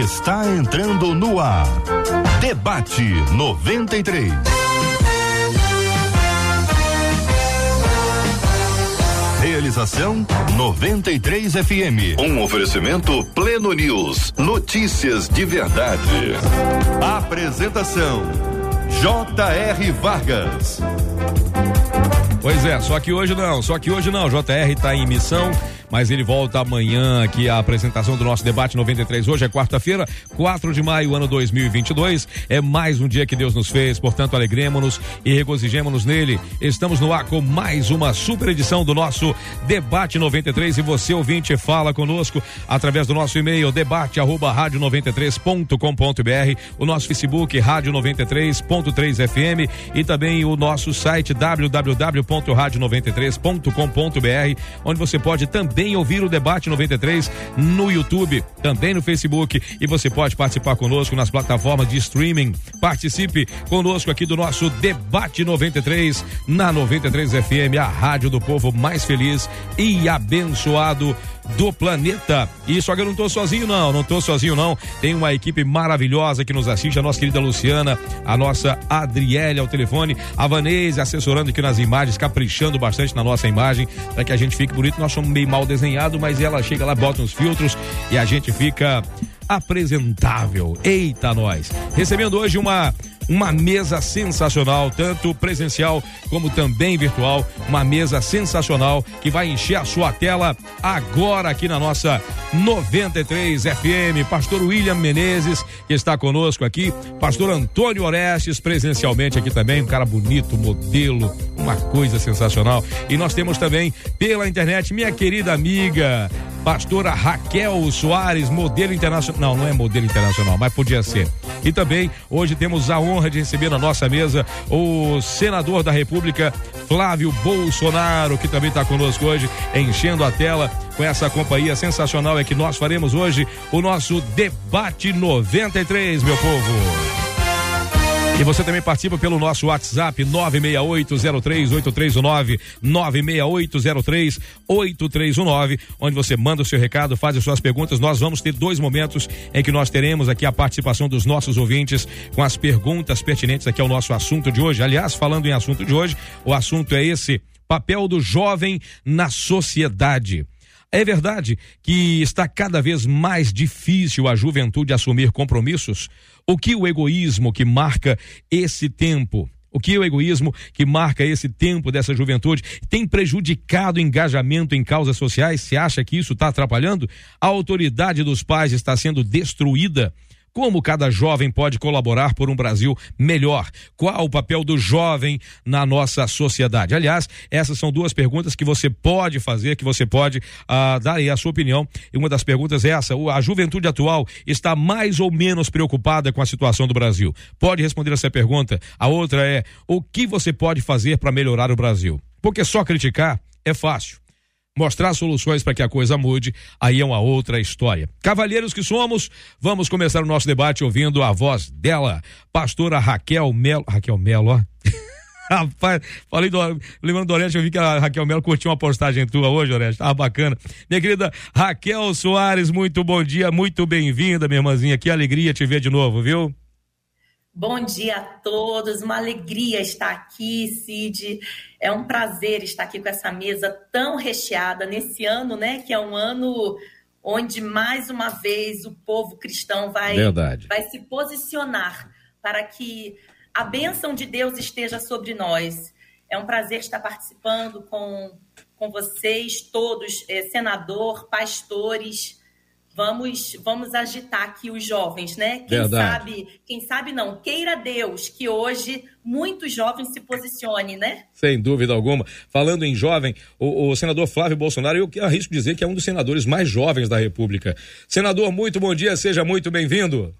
está entrando no ar. Debate 93. Realização 93 FM. Um oferecimento Pleno News. Notícias de verdade. Apresentação J.R. Vargas. Pois é, só que hoje não, só que hoje não. JR está em missão mas ele volta amanhã aqui a apresentação do nosso debate 93. Hoje é quarta-feira, 4 de maio, ano 2022. É mais um dia que Deus nos fez, portanto, alegremos-nos e regozijemos-nos nele. Estamos no ar com mais uma super edição do nosso debate 93 e você ouvinte fala conosco através do nosso e-mail debate arroba rádio 93.com.br, o nosso Facebook rádio 93.3 FM e também o nosso site www.radio93.com.br, onde você pode também também ouvir o Debate 93 no YouTube, também no Facebook. E você pode participar conosco nas plataformas de streaming. Participe conosco aqui do nosso Debate 93 na 93 FM, a rádio do povo mais feliz e abençoado do planeta. E só que eu não tô sozinho, não, não tô sozinho, não. Tem uma equipe maravilhosa que nos assiste, a nossa querida Luciana, a nossa Adriele ao telefone, a Vanese assessorando aqui nas imagens, caprichando bastante na nossa imagem, para que a gente fique bonito. Nós somos meio mal desenhado, mas ela chega lá, bota uns filtros e a gente fica apresentável. Eita, nós! Recebendo hoje uma uma mesa sensacional, tanto presencial como também virtual. Uma mesa sensacional que vai encher a sua tela agora aqui na nossa 93 FM. Pastor William Menezes, que está conosco aqui. Pastor Antônio Orestes, presencialmente aqui também. Um cara bonito, modelo, uma coisa sensacional. E nós temos também pela internet minha querida amiga, pastora Raquel Soares, modelo internacional. Não, não é modelo internacional, mas podia ser. E também hoje temos a honra de receber na nossa mesa o senador da República, Flávio Bolsonaro, que também está conosco hoje, enchendo a tela com essa companhia sensacional é que nós faremos hoje o nosso debate 93, meu povo. E você também participa pelo nosso WhatsApp 968038319, 968038319, onde você manda o seu recado, faz as suas perguntas. Nós vamos ter dois momentos em que nós teremos aqui a participação dos nossos ouvintes com as perguntas pertinentes aqui ao nosso assunto de hoje. Aliás, falando em assunto de hoje, o assunto é esse: papel do jovem na sociedade. É verdade que está cada vez mais difícil a juventude assumir compromissos? O que o egoísmo que marca esse tempo o que o egoísmo que marca esse tempo dessa juventude tem prejudicado o engajamento em causas sociais? Você acha que isso está atrapalhando? A autoridade dos pais está sendo destruída? Como cada jovem pode colaborar por um Brasil melhor? Qual o papel do jovem na nossa sociedade? Aliás, essas são duas perguntas que você pode fazer, que você pode uh, dar aí a sua opinião. E uma das perguntas é essa: a juventude atual está mais ou menos preocupada com a situação do Brasil? Pode responder essa pergunta. A outra é: o que você pode fazer para melhorar o Brasil? Porque só criticar é fácil mostrar soluções para que a coisa mude, aí é uma outra história. Cavalheiros que somos, vamos começar o nosso debate ouvindo a voz dela, pastora Raquel Melo. Raquel Melo, ó. Rapaz, falei do. Lembrando do Oreste, eu vi que a Raquel Melo curtiu uma postagem tua hoje, Oreste. Tava bacana. Minha querida Raquel Soares, muito bom dia, muito bem-vinda, minha irmãzinha. Que alegria te ver de novo, viu? Bom dia a todos, uma alegria estar aqui, Cid. É um prazer estar aqui com essa mesa tão recheada nesse ano, né? Que é um ano onde mais uma vez o povo cristão vai, vai se posicionar para que a bênção de Deus esteja sobre nós. É um prazer estar participando com, com vocês todos, é, senador, pastores vamos vamos agitar aqui os jovens, né? Quem Verdade. sabe, quem sabe não, queira Deus que hoje muitos jovens se posicionem, né? Sem dúvida alguma. Falando em jovem, o, o, senador Flávio Bolsonaro, eu arrisco dizer que é um dos senadores mais jovens da República. Senador, muito bom dia, seja muito bem-vindo.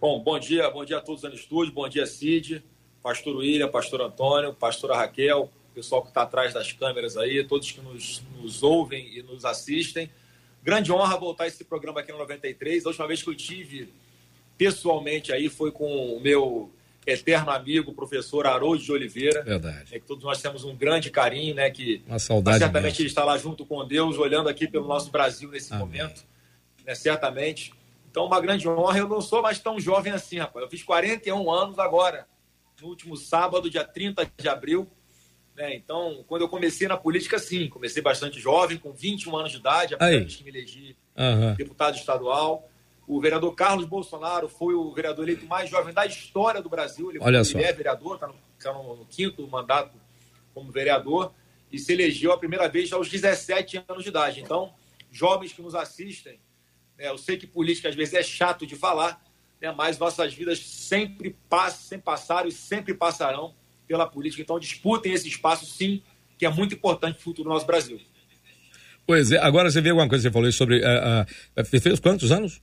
Bom, bom dia, bom dia a todos no estúdio, bom dia Cid, pastor William, pastor Antônio, pastora Raquel, pessoal que está atrás das câmeras aí, todos que nos, nos ouvem e nos assistem. Grande honra voltar esse programa aqui no 93. A última vez que eu tive pessoalmente aí foi com o meu eterno amigo, professor Haroldo de Oliveira. Verdade. É que todos nós temos um grande carinho, né? Que Uma saudade certamente ele está lá junto com Deus, olhando aqui pelo nosso Brasil nesse Amém. momento. né, certamente. Então, uma grande honra. Eu não sou mais tão jovem assim, rapaz. Eu fiz 41 anos agora, no último sábado, dia 30 de abril. Né? Então, quando eu comecei na política, sim, comecei bastante jovem, com 21 anos de idade, apenas que me elegi uhum. deputado estadual. O vereador Carlos Bolsonaro foi o vereador eleito mais jovem da história do Brasil. Ele, Olha ele é vereador, está no, tá no, no, quinto mandato como vereador e se elegeu a primeira vez aos 17 anos de idade. Então, jovens que nos assistem, né, eu sei que política às vezes é chato de falar, né, mas nossas vidas sempre passam, sempre passaram e sempre passarão pela política. Então, disputem esse espaço, sim, que é muito importante para o futuro do nosso Brasil. Pois é, agora você vê alguma coisa que você falou sobre. Uh, uh, fez quantos anos?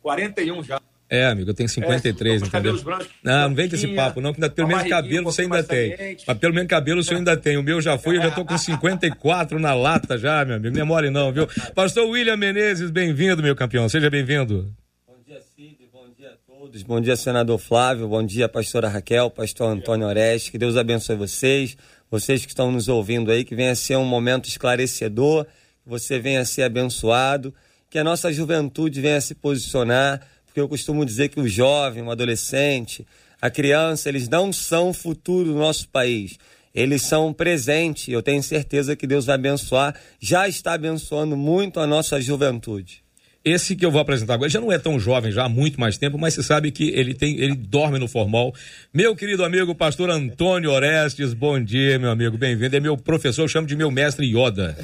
41 já. É, amigo, eu tenho 53, é, entendeu? Brancos, não, não vem com esse papo, não, que pelo menos cabelo você ainda tem. Mas pelo menos cabelo você ainda tem. O meu já foi, eu já tô com 54 na lata já, meu amigo. Memória não, viu? Pastor William Menezes, bem-vindo, meu campeão. Seja bem-vindo. Bom dia, Cid. Bom dia a todos. Bom dia, senador Flávio. Bom dia, pastora Raquel, pastor Antônio Oreste. Que Deus abençoe vocês. Vocês que estão nos ouvindo aí, que venha ser um momento esclarecedor, que você venha ser abençoado, que a nossa juventude venha se posicionar porque eu costumo dizer que o jovem, o adolescente, a criança, eles não são o futuro do nosso país. Eles são um presente. Eu tenho certeza que Deus vai abençoar, já está abençoando muito a nossa juventude. Esse que eu vou apresentar agora já não é tão jovem, já há muito mais tempo, mas você sabe que ele tem, ele dorme no formal. Meu querido amigo, pastor Antônio Orestes, bom dia, meu amigo, bem-vindo. É meu professor, eu chamo de meu mestre Yoda.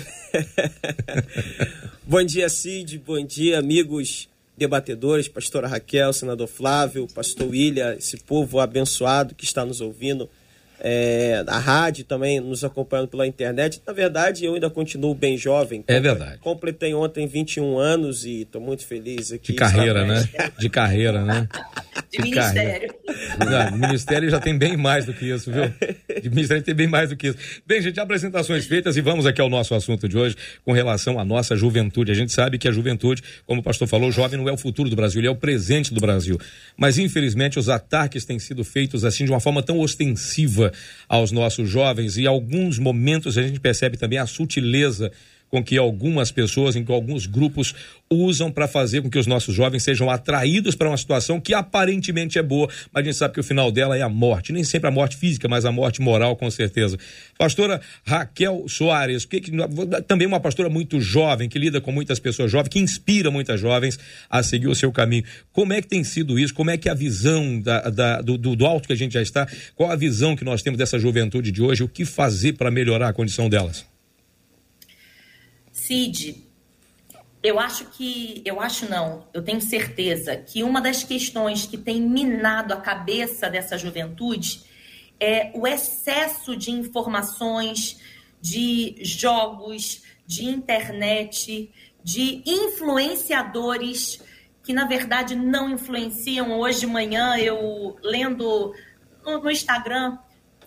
bom dia, Cid, bom dia, amigos debatedores, pastora Raquel, senador Flávio, pastor William, esse povo abençoado que está nos ouvindo é, a rádio também nos acompanhando pela internet. Na verdade, eu ainda continuo bem jovem. É verdade. Completei ontem 21 anos e estou muito feliz aqui. De carreira, né? De carreira, né? De, de ministério. Não, ministério já tem bem mais do que isso, viu? De ministério tem bem mais do que isso. Bem, gente, apresentações feitas e vamos aqui ao nosso assunto de hoje com relação à nossa juventude. A gente sabe que a juventude, como o pastor falou, o jovem não é o futuro do Brasil, ele é o presente do Brasil. Mas, infelizmente, os ataques têm sido feitos assim de uma forma tão ostensiva aos nossos jovens e alguns momentos a gente percebe também a sutileza com que algumas pessoas, em que alguns grupos usam para fazer com que os nossos jovens sejam atraídos para uma situação que aparentemente é boa, mas a gente sabe que o final dela é a morte. Nem sempre a morte física, mas a morte moral, com certeza. Pastora Raquel Soares, que, que, também uma pastora muito jovem, que lida com muitas pessoas jovens, que inspira muitas jovens a seguir o seu caminho. Como é que tem sido isso? Como é que a visão da, da, do, do alto que a gente já está, qual a visão que nós temos dessa juventude de hoje? O que fazer para melhorar a condição delas? Cid, eu acho que, eu acho não, eu tenho certeza que uma das questões que tem minado a cabeça dessa juventude é o excesso de informações, de jogos, de internet, de influenciadores que na verdade não influenciam. Hoje de manhã eu lendo no Instagram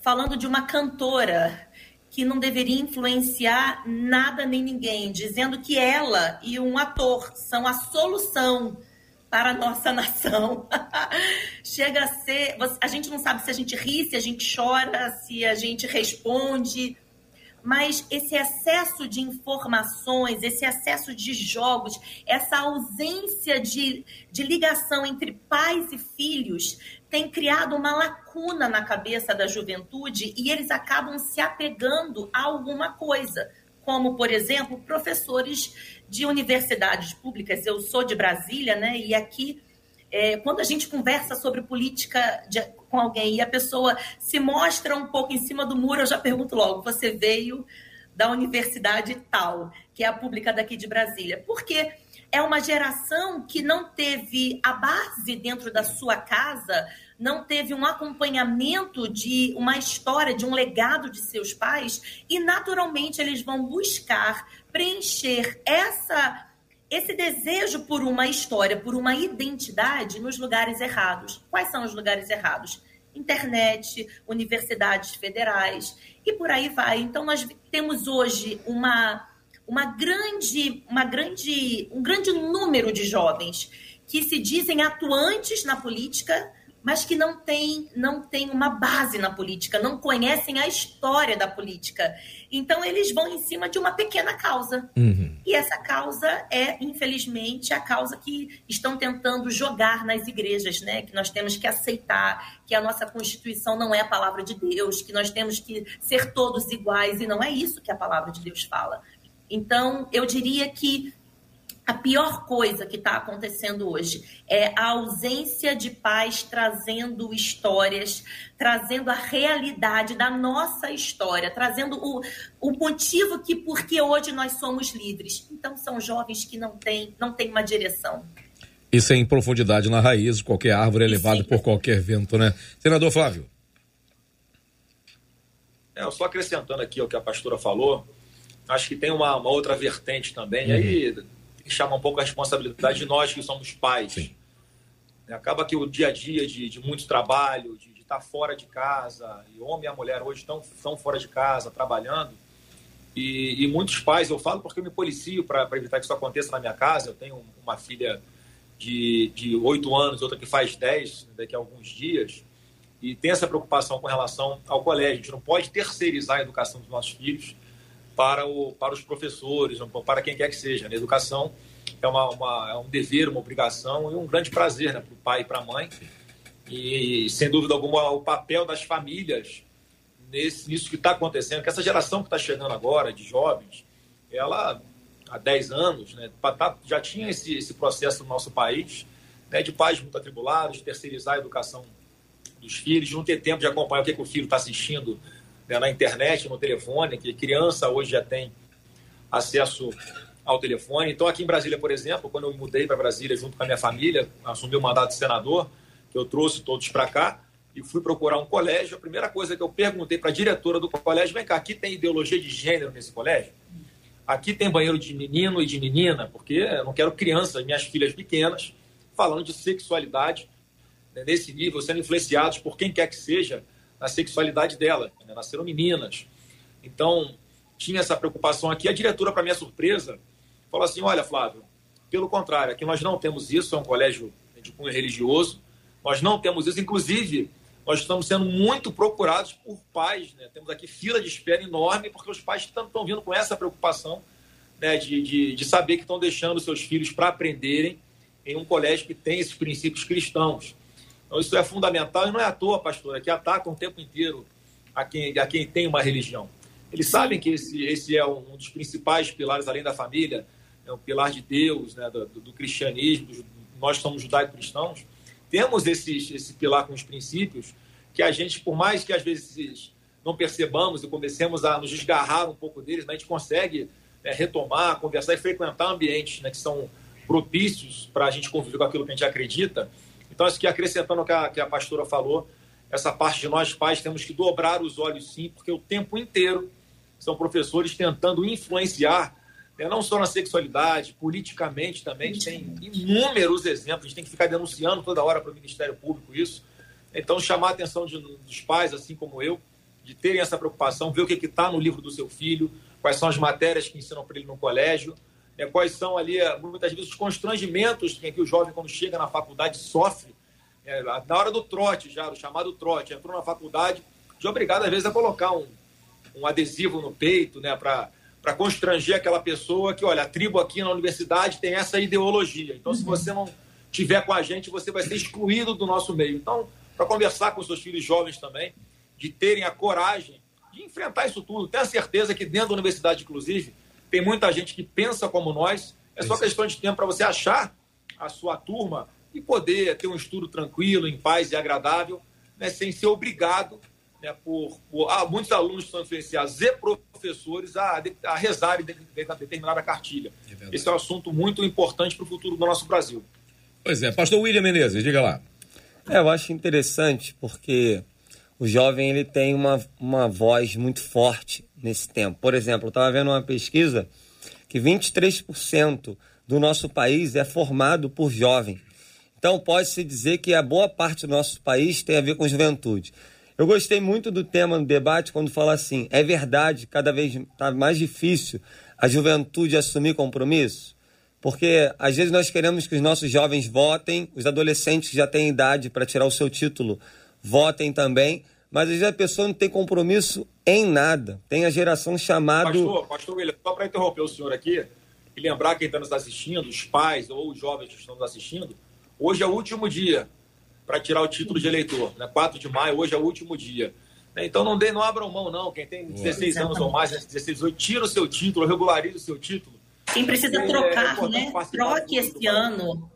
falando de uma cantora que não deveria influenciar nada nem ninguém, dizendo que ela e um ator são a solução para a nossa nação. Chega a ser. A gente não sabe se a gente ri, se a gente chora, se a gente responde. Mas esse excesso de informações, esse excesso de jogos, essa ausência de, de ligação entre pais e filhos tem criado uma lacuna na cabeça da juventude e eles acabam se apegando a alguma coisa, como, por exemplo, professores de universidades públicas. Eu sou de Brasília, né? E aqui, é, quando a gente conversa sobre política de, com alguém e a pessoa se mostra um pouco em cima do muro, eu já pergunto logo: você veio da universidade tal, que é a pública daqui de Brasília? Por quê? é uma geração que não teve a base dentro da sua casa, não teve um acompanhamento de uma história, de um legado de seus pais, e naturalmente eles vão buscar preencher essa esse desejo por uma história, por uma identidade nos lugares errados. Quais são os lugares errados? Internet, universidades federais e por aí vai. Então nós temos hoje uma uma grande, uma grande, um grande número de jovens que se dizem atuantes na política, mas que não tem, não tem uma base na política, não conhecem a história da política. Então, eles vão em cima de uma pequena causa. Uhum. E essa causa é, infelizmente, a causa que estão tentando jogar nas igrejas, né? Que nós temos que aceitar que a nossa Constituição não é a palavra de Deus, que nós temos que ser todos iguais, e não é isso que a palavra de Deus fala. Então, eu diria que a pior coisa que está acontecendo hoje é a ausência de paz trazendo histórias, trazendo a realidade da nossa história, trazendo o, o motivo que porque hoje nós somos livres. Então são jovens que não têm, não têm uma direção. E sem profundidade na raiz, qualquer árvore é levada por qualquer vento, né? Senador Flávio. É, só acrescentando aqui o que a pastora falou, acho que tem uma, uma outra vertente também. Uhum. Aí chama um pouco a responsabilidade de nós que somos pais. Sim. Acaba que o dia a dia de, de muito trabalho, de, de estar fora de casa, e homem e a mulher hoje estão, estão fora de casa, trabalhando, e, e muitos pais, eu falo porque eu me policio para evitar que isso aconteça na minha casa, eu tenho uma filha de, de 8 anos, outra que faz 10 daqui a alguns dias, e tem essa preocupação com relação ao colégio. A gente não pode terceirizar a educação dos nossos filhos, para, o, para os professores, para quem quer que seja. A né? educação é, uma, uma, é um dever, uma obrigação e um grande prazer né, para o pai e para a mãe. E, sem dúvida alguma, o papel das famílias nesse, nisso que está acontecendo, que essa geração que está chegando agora, de jovens, ela, há 10 anos, né, tá, já tinha esse, esse processo no nosso país, né, de pais muito atribulados, de terceirizar a educação dos filhos, de não ter tempo de acompanhar o que, que o filho está assistindo né, na internet, no telefone, que criança hoje já tem acesso ao telefone. Então, aqui em Brasília, por exemplo, quando eu mudei para Brasília junto com a minha família, assumi o mandato de senador, que eu trouxe todos para cá e fui procurar um colégio. A primeira coisa que eu perguntei para a diretora do colégio: vem cá, aqui tem ideologia de gênero nesse colégio? Aqui tem banheiro de menino e de menina, porque eu não quero crianças, minhas filhas pequenas, falando de sexualidade né, nesse nível, sendo influenciados por quem quer que seja na sexualidade dela. Né? Nasceram meninas. Então, tinha essa preocupação aqui. A diretora, para minha surpresa, falou assim: Olha, Flávio, pelo contrário, aqui nós não temos isso, é um colégio de cunho religioso, nós não temos isso. Inclusive, nós estamos sendo muito procurados por pais. Né? Temos aqui fila de espera enorme, porque os pais estão, vindo com essa preocupação né, de, de, de saber que estão deixando seus filhos para aprenderem em um colégio que tem esses princípios cristãos. Então, isso é fundamental e não é à toa, pastor, é que atacam o tempo inteiro a quem, a quem tem uma religião. Eles sabem que esse, esse é um dos principais pilares, além da família, é um pilar de Deus, né, do, do cristianismo, nós somos judaico-cristãos. Temos esse, esse pilar com os princípios que a gente, por mais que às vezes não percebamos e comecemos a nos desgarrar um pouco deles, mas a gente consegue né, retomar, conversar e frequentar ambientes né, que são propícios para a gente conviver com aquilo que a gente acredita então, acho que acrescentando o que a, que a pastora falou, essa parte de nós pais temos que dobrar os olhos sim, porque o tempo inteiro são professores tentando influenciar, né, não só na sexualidade, politicamente também, tem inúmeros exemplos, a gente tem que ficar denunciando toda hora para o Ministério Público isso. Então, chamar a atenção de, dos pais, assim como eu, de terem essa preocupação, ver o que está no livro do seu filho, quais são as matérias que ensinam para ele no colégio, né, quais são ali, eh, muitas vezes, os constrangimentos que o jovem, quando chega na faculdade, sofre. É, na hora do trote, já, o chamado trote, entrou na faculdade, de obrigado, às vezes, a colocar um, um adesivo no peito, né, para constranger aquela pessoa que, olha, a tribo aqui na universidade tem essa ideologia. Então, se uhum. você não tiver com a gente, você vai ser excluído do nosso meio. Então, para conversar com seus filhos jovens também, de terem a coragem de enfrentar isso tudo. Tenha certeza que dentro da universidade, inclusive, tem muita gente que pensa como nós. É só questão de tempo para você achar a sua turma e poder ter um estudo tranquilo, em paz e agradável, né, sem ser obrigado né, por, por ah, muitos alunos estão influenciados e professores a, a rezarem de, de, de determinada cartilha. É Esse é um assunto muito importante para o futuro do nosso Brasil. Pois é, pastor William Menezes, diga lá. É, eu acho interessante porque o jovem ele tem uma, uma voz muito forte nesse tempo. Por exemplo, eu estava vendo uma pesquisa que 23% do nosso país é formado por jovem. Então, pode-se dizer que a boa parte do nosso país tem a ver com juventude. Eu gostei muito do tema no debate quando fala assim: é verdade, cada vez está mais difícil a juventude assumir compromisso? porque às vezes nós queremos que os nossos jovens votem, os adolescentes que já têm idade para tirar o seu título votem também, mas às vezes a pessoa não tem compromisso em nada. Tem a geração chamada. Pastor, pastor William, só para interromper o senhor aqui e lembrar quem está nos assistindo, os pais ou os jovens que estão nos assistindo, hoje é o último dia para tirar o título de eleitor. Né? 4 de maio, hoje é o último dia. Né? Então não, dê, não abram mão, não. Quem tem 16 é. anos ou mais, 16, 18, tira o seu título, regularize o seu título. Quem precisa é, trocar, é, né? Troque esse ano.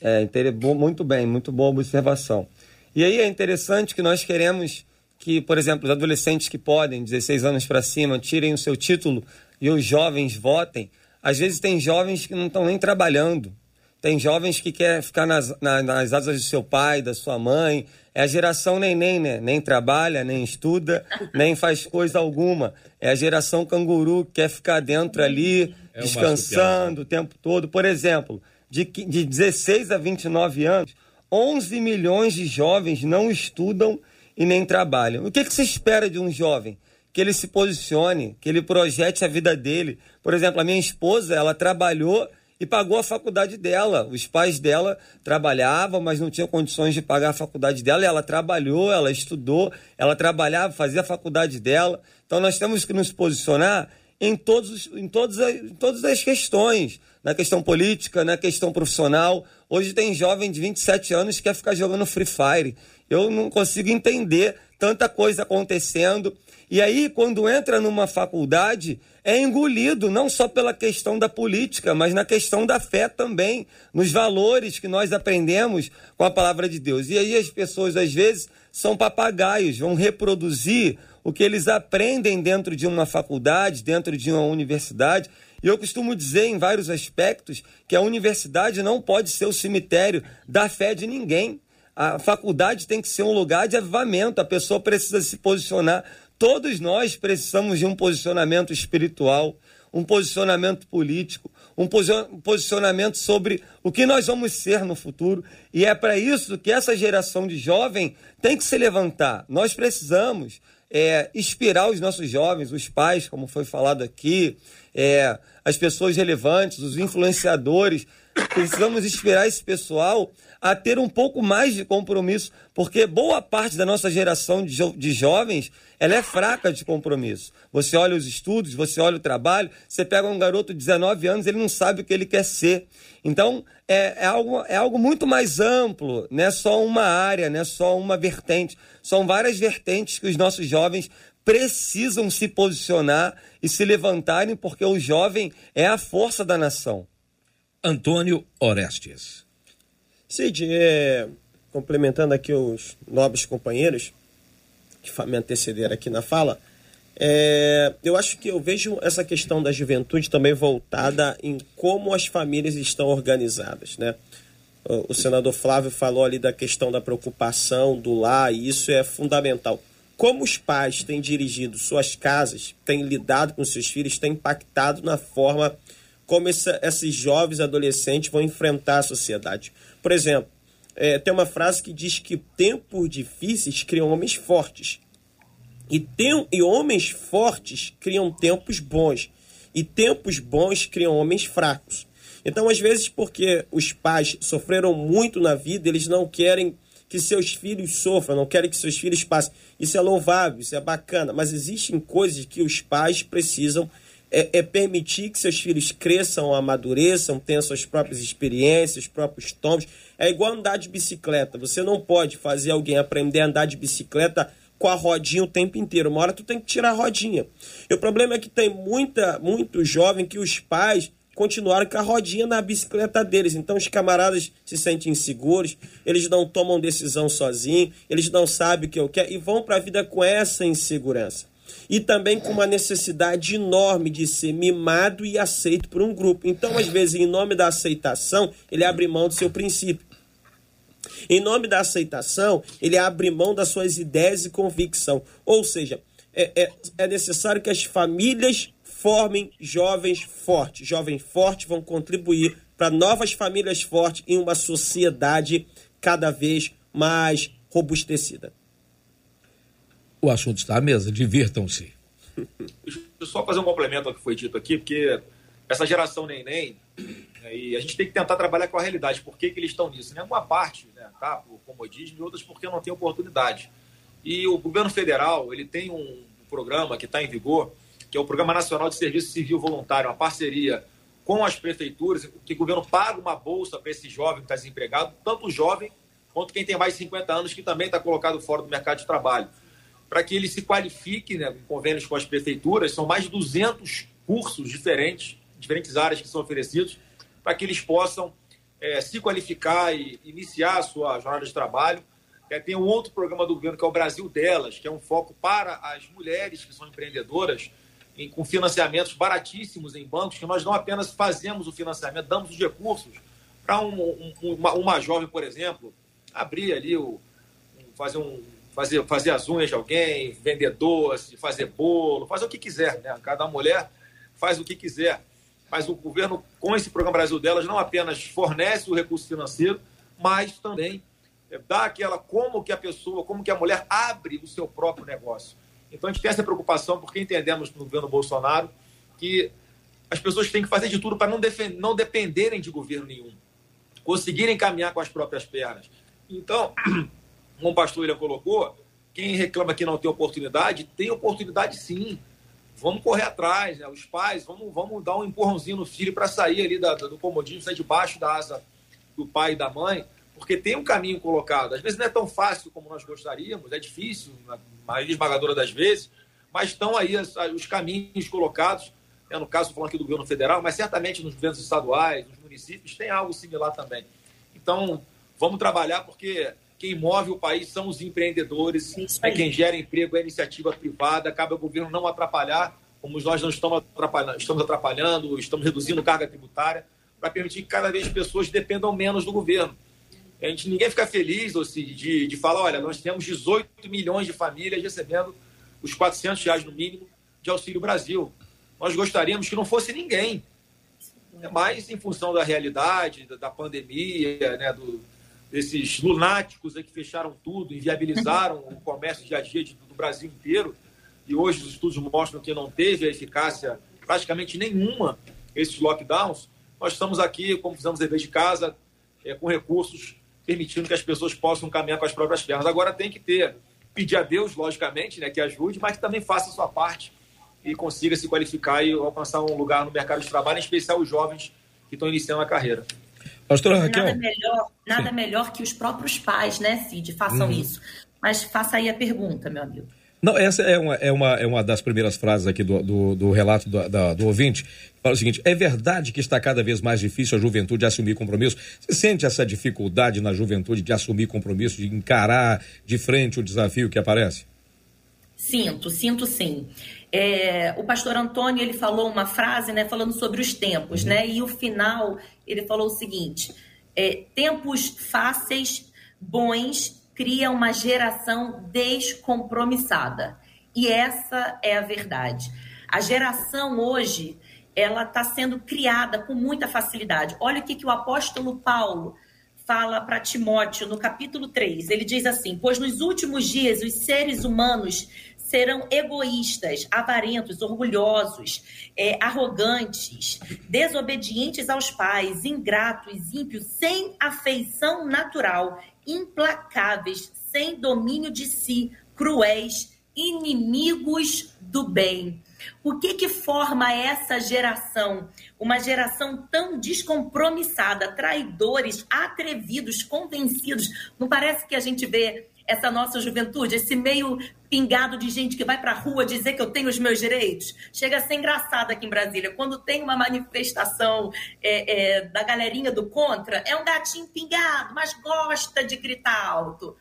É, muito bem, muito boa observação. E aí é interessante que nós queremos que, por exemplo, os adolescentes que podem, 16 anos para cima, tirem o seu título e os jovens votem. Às vezes tem jovens que não estão nem trabalhando. Tem jovens que querem ficar nas, nas, nas asas do seu pai, da sua mãe. É a geração neném, né? Nem trabalha, nem estuda, nem faz coisa alguma. É a geração canguru que quer ficar dentro ali, é descansando o tempo todo. Por exemplo, de, de 16 a 29 anos, 11 milhões de jovens não estudam e nem trabalham. O que, que se espera de um jovem? Que ele se posicione, que ele projete a vida dele. Por exemplo, a minha esposa, ela trabalhou e pagou a faculdade dela. Os pais dela trabalhavam, mas não tinham condições de pagar a faculdade dela. Ela trabalhou, ela estudou, ela trabalhava, fazia a faculdade dela. Então nós temos que nos posicionar em, todos, em, todas, as, em todas as questões. Na questão política, na questão profissional. Hoje tem jovem de 27 anos que quer ficar jogando Free Fire. Eu não consigo entender tanta coisa acontecendo. E aí, quando entra numa faculdade, é engolido não só pela questão da política, mas na questão da fé também, nos valores que nós aprendemos com a palavra de Deus. E aí as pessoas, às vezes, são papagaios, vão reproduzir o que eles aprendem dentro de uma faculdade, dentro de uma universidade. E eu costumo dizer em vários aspectos que a universidade não pode ser o cemitério da fé de ninguém. A faculdade tem que ser um lugar de avivamento, a pessoa precisa se posicionar Todos nós precisamos de um posicionamento espiritual, um posicionamento político, um posicionamento sobre o que nós vamos ser no futuro. E é para isso que essa geração de jovem tem que se levantar. Nós precisamos é, inspirar os nossos jovens, os pais, como foi falado aqui, é, as pessoas relevantes, os influenciadores. Precisamos inspirar esse pessoal a ter um pouco mais de compromisso, porque boa parte da nossa geração de, jo de jovens ela é fraca de compromisso. Você olha os estudos, você olha o trabalho, você pega um garoto de 19 anos, ele não sabe o que ele quer ser. Então, é, é, algo, é algo muito mais amplo, não é só uma área, não é só uma vertente. São várias vertentes que os nossos jovens precisam se posicionar e se levantarem, porque o jovem é a força da nação. Antônio Orestes. Cid, é, complementando aqui os nobres companheiros que me antecederam aqui na fala, é, eu acho que eu vejo essa questão da juventude também voltada em como as famílias estão organizadas, né? O, senador Flávio falou ali da questão da preocupação do lar, e isso é fundamental. Como os pais têm dirigido suas casas, têm lidado com seus filhos, tem impactado na forma como essa, esses jovens adolescentes vão enfrentar a sociedade. Por exemplo, é, tem uma frase que diz que tempos difíceis criam homens fortes. E, tem, e homens fortes criam tempos bons. E tempos bons criam homens fracos. Então, às vezes, porque os pais sofreram muito na vida, eles não querem que seus filhos sofram, não querem que seus filhos passem. Isso é louvável, isso é bacana, mas existem coisas que os pais precisam é, é, permitir que seus filhos cresçam, amadureçam, tenham suas próprias experiências, próprios tombos. É igual andar de bicicleta. Você não pode fazer alguém aprender a andar de bicicleta com a rodinha o tempo inteiro. Uma hora tu tem que tirar a rodinha. E o problema é que tem muita, muito jovem que os pais continuaram com a rodinha na bicicleta deles. Então os camaradas se sentem inseguros, eles não tomam decisão sozinhos, eles não sabem o que eu quero e vão para a vida com essa insegurança e também com uma necessidade enorme de ser mimado e aceito por um grupo. Então, às vezes, em nome da aceitação, ele abre mão do seu princípio. Em nome da aceitação, ele abre mão das suas ideias e convicção. Ou seja, é, é, é necessário que as famílias formem jovens fortes. Jovens fortes vão contribuir para novas famílias fortes em uma sociedade cada vez mais robustecida o assunto está à mesa, divirtam-se. Deixa eu só fazer um complemento ao que foi dito aqui, porque essa geração neném, E a gente tem que tentar trabalhar com a realidade. Por que, que eles estão nisso? Em alguma parte, né, tá, por comodismo, e outras porque não tem oportunidade. E o governo federal ele tem um programa que está em vigor, que é o Programa Nacional de Serviço Civil Voluntário, uma parceria com as prefeituras, que o governo paga uma bolsa para esse jovem que está desempregado, tanto o jovem quanto quem tem mais de 50 anos, que também está colocado fora do mercado de trabalho, para que ele se qualifique né, em convênios com as prefeituras. São mais de 200 cursos diferentes, diferentes áreas que são oferecidos, para que eles possam é, se qualificar e iniciar a sua jornada de trabalho. É, tem um outro programa do governo que é o Brasil Delas, que é um foco para as mulheres que são empreendedoras, em, com financiamentos baratíssimos em bancos, que nós não apenas fazemos o financiamento, damos os recursos para um, um, uma, uma, jovem, por exemplo, abrir ali, o, fazer, um, fazer, fazer as unhas de alguém, vender doce, fazer bolo, fazer o que quiser. Né? Cada mulher faz o que quiser mas o governo, com esse programa Brasil Delas, não apenas fornece o recurso financeiro, mas também é, dá aquela como que a pessoa, como que a mulher abre o seu próprio negócio. Então a gente tem essa preocupação porque entendemos no governo Bolsonaro que as pessoas têm que fazer de tudo para não, não dependerem de governo nenhum, conseguirem caminhar com as próprias pernas. Então, como o pastor William colocou, quem reclama que não tem oportunidade, tem oportunidade sim vamos correr atrás, né? Os pais, vamos, vamos dar um empurrãozinho no filho para sair ali da, do comodismo, sair debaixo da asa do pai e da mãe, porque tem um caminho colocado. Às vezes não é tão fácil como nós gostaríamos, é difícil, na maioria esmagadora das vezes, mas estão aí as, os caminhos colocados, né? no caso falando aqui do governo federal, mas certamente nos governos estaduais, nos municípios, tem algo similar também. Então, vamos trabalhar porque quem move o país são os empreendedores, é quem gera emprego, é a iniciativa privada, cabe ao governo não atrapalhar, como nós não estamos atrapalhando, estamos, atrapalhando, estamos reduzindo carga tributária, para permitir que cada vez pessoas dependam menos do governo. A gente, ninguém fica feliz de, de falar, olha, nós temos 18 milhões de famílias recebendo os 400 reais no mínimo de Auxílio Brasil. Nós gostaríamos que não fosse ninguém, mas em função da realidade, da, da pandemia, né, do, desses lunáticos que fecharam tudo, inviabilizaram o comércio dia a dia do Brasil inteiro, e hoje os estudos mostram que não teve eficácia praticamente nenhuma esses lockdowns, nós estamos aqui, como fizemos dever de casa, é, com recursos permitindo que as pessoas possam caminhar com as próprias pernas. Agora tem que ter, pedir a Deus, logicamente, né, que ajude, mas que também faça a sua parte e consiga se qualificar e alcançar um lugar no mercado de trabalho, em especial os jovens que estão iniciando a carreira. Pastora Raquel. Nada melhor, nada melhor que os próprios pais, né, Cid, façam uhum. isso. Mas faça aí a pergunta, meu amigo. Não, essa é uma, é uma, é uma das primeiras frases aqui do, do, do relato do, da, do ouvinte. Fala o seguinte: é verdade que está cada vez mais difícil a juventude assumir compromisso? Você sente essa dificuldade na juventude de assumir compromisso, de encarar de frente o desafio que aparece? Sinto, sinto sim. É, o pastor Antônio ele falou uma frase, né, falando sobre os tempos, uhum. né? E o final ele falou o seguinte: é, tempos fáceis, bons, criam uma geração descompromissada. E essa é a verdade. A geração hoje ela está sendo criada com muita facilidade. Olha o que, que o apóstolo Paulo fala para Timóteo no capítulo 3. Ele diz assim: Pois nos últimos dias os seres humanos serão egoístas, avarentos, orgulhosos, é, arrogantes, desobedientes aos pais, ingratos, ímpios, sem afeição natural, implacáveis, sem domínio de si, cruéis, inimigos do bem. O que que forma essa geração? Uma geração tão descompromissada, traidores, atrevidos, convencidos. Não parece que a gente vê essa nossa juventude, esse meio pingado de gente que vai para a rua dizer que eu tenho os meus direitos. Chega a ser engraçado aqui em Brasília. Quando tem uma manifestação é, é, da galerinha do contra, é um gatinho pingado, mas gosta de gritar alto.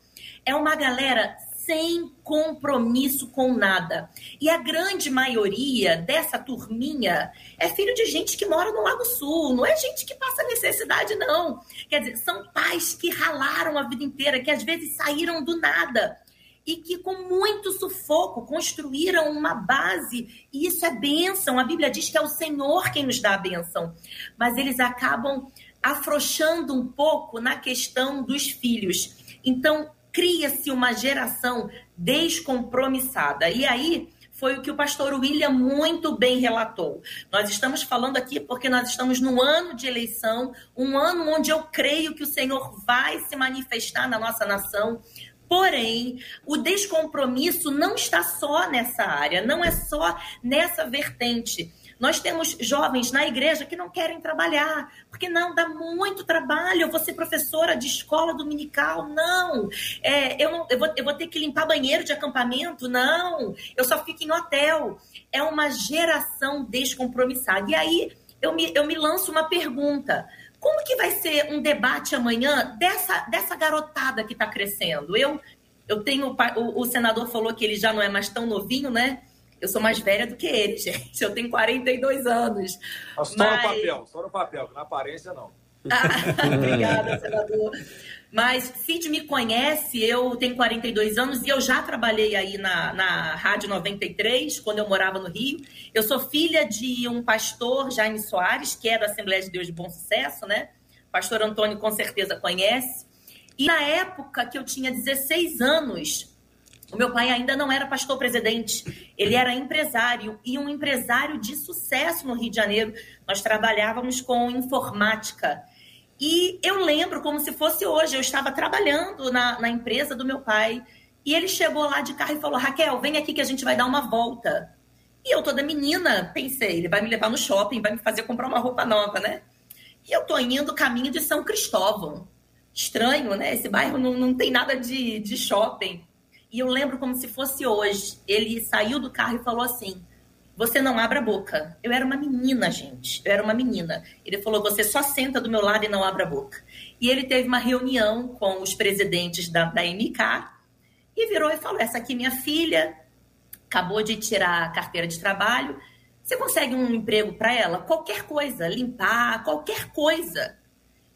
É uma galera sem compromisso com nada. E a grande maioria dessa turminha é filho de gente que mora no Lago Sul, não é gente que passa necessidade, não. Quer dizer, são pais que ralaram a vida inteira, que às vezes saíram do nada e que com muito sufoco construíram uma base, e isso é bênção. A Bíblia diz que é o Senhor quem nos dá a bênção, mas eles acabam afrouxando um pouco na questão dos filhos. Então, cria-se uma geração descompromissada. E aí foi o que o pastor William muito bem relatou. Nós estamos falando aqui porque nós estamos no ano de eleição, um ano onde eu creio que o Senhor vai se manifestar na nossa nação. Porém, o descompromisso não está só nessa área, não é só nessa vertente. Nós temos jovens na igreja que não querem trabalhar, porque não dá muito trabalho. Eu vou ser professora de escola dominical, não. É, eu, não eu, vou, eu vou ter que limpar banheiro de acampamento, não. Eu só fico em hotel. É uma geração descompromissada. E aí eu me, eu me lanço uma pergunta. Como que vai ser um debate amanhã dessa, dessa garotada que está crescendo? Eu, eu tenho. O, o senador falou que ele já não é mais tão novinho, né? Eu sou mais velha do que ele, gente. Eu tenho 42 anos. Só mas... no papel, só no papel, na aparência não. Obrigada, senador. Mas Cid me conhece, eu tenho 42 anos e eu já trabalhei aí na, na Rádio 93, quando eu morava no Rio. Eu sou filha de um pastor, Jaime Soares, que é da Assembleia de Deus de Bom Sucesso, né? Pastor Antônio com certeza conhece. E na época que eu tinha 16 anos, o meu pai ainda não era pastor presidente, ele era empresário e um empresário de sucesso no Rio de Janeiro. Nós trabalhávamos com informática. E eu lembro como se fosse hoje, eu estava trabalhando na, na empresa do meu pai e ele chegou lá de carro e falou: Raquel, vem aqui que a gente vai dar uma volta. E eu, toda menina, pensei: ele vai me levar no shopping, vai me fazer comprar uma roupa nova, né? E eu tô indo caminho de São Cristóvão. Estranho, né? Esse bairro não, não tem nada de, de shopping. E eu lembro como se fosse hoje. Ele saiu do carro e falou assim: Você não abre a boca. Eu era uma menina, gente. Eu era uma menina. Ele falou: Você só senta do meu lado e não abre a boca. E ele teve uma reunião com os presidentes da, da MK e virou e falou: Essa aqui, é minha filha, acabou de tirar a carteira de trabalho. Você consegue um emprego para ela? Qualquer coisa, limpar, qualquer coisa.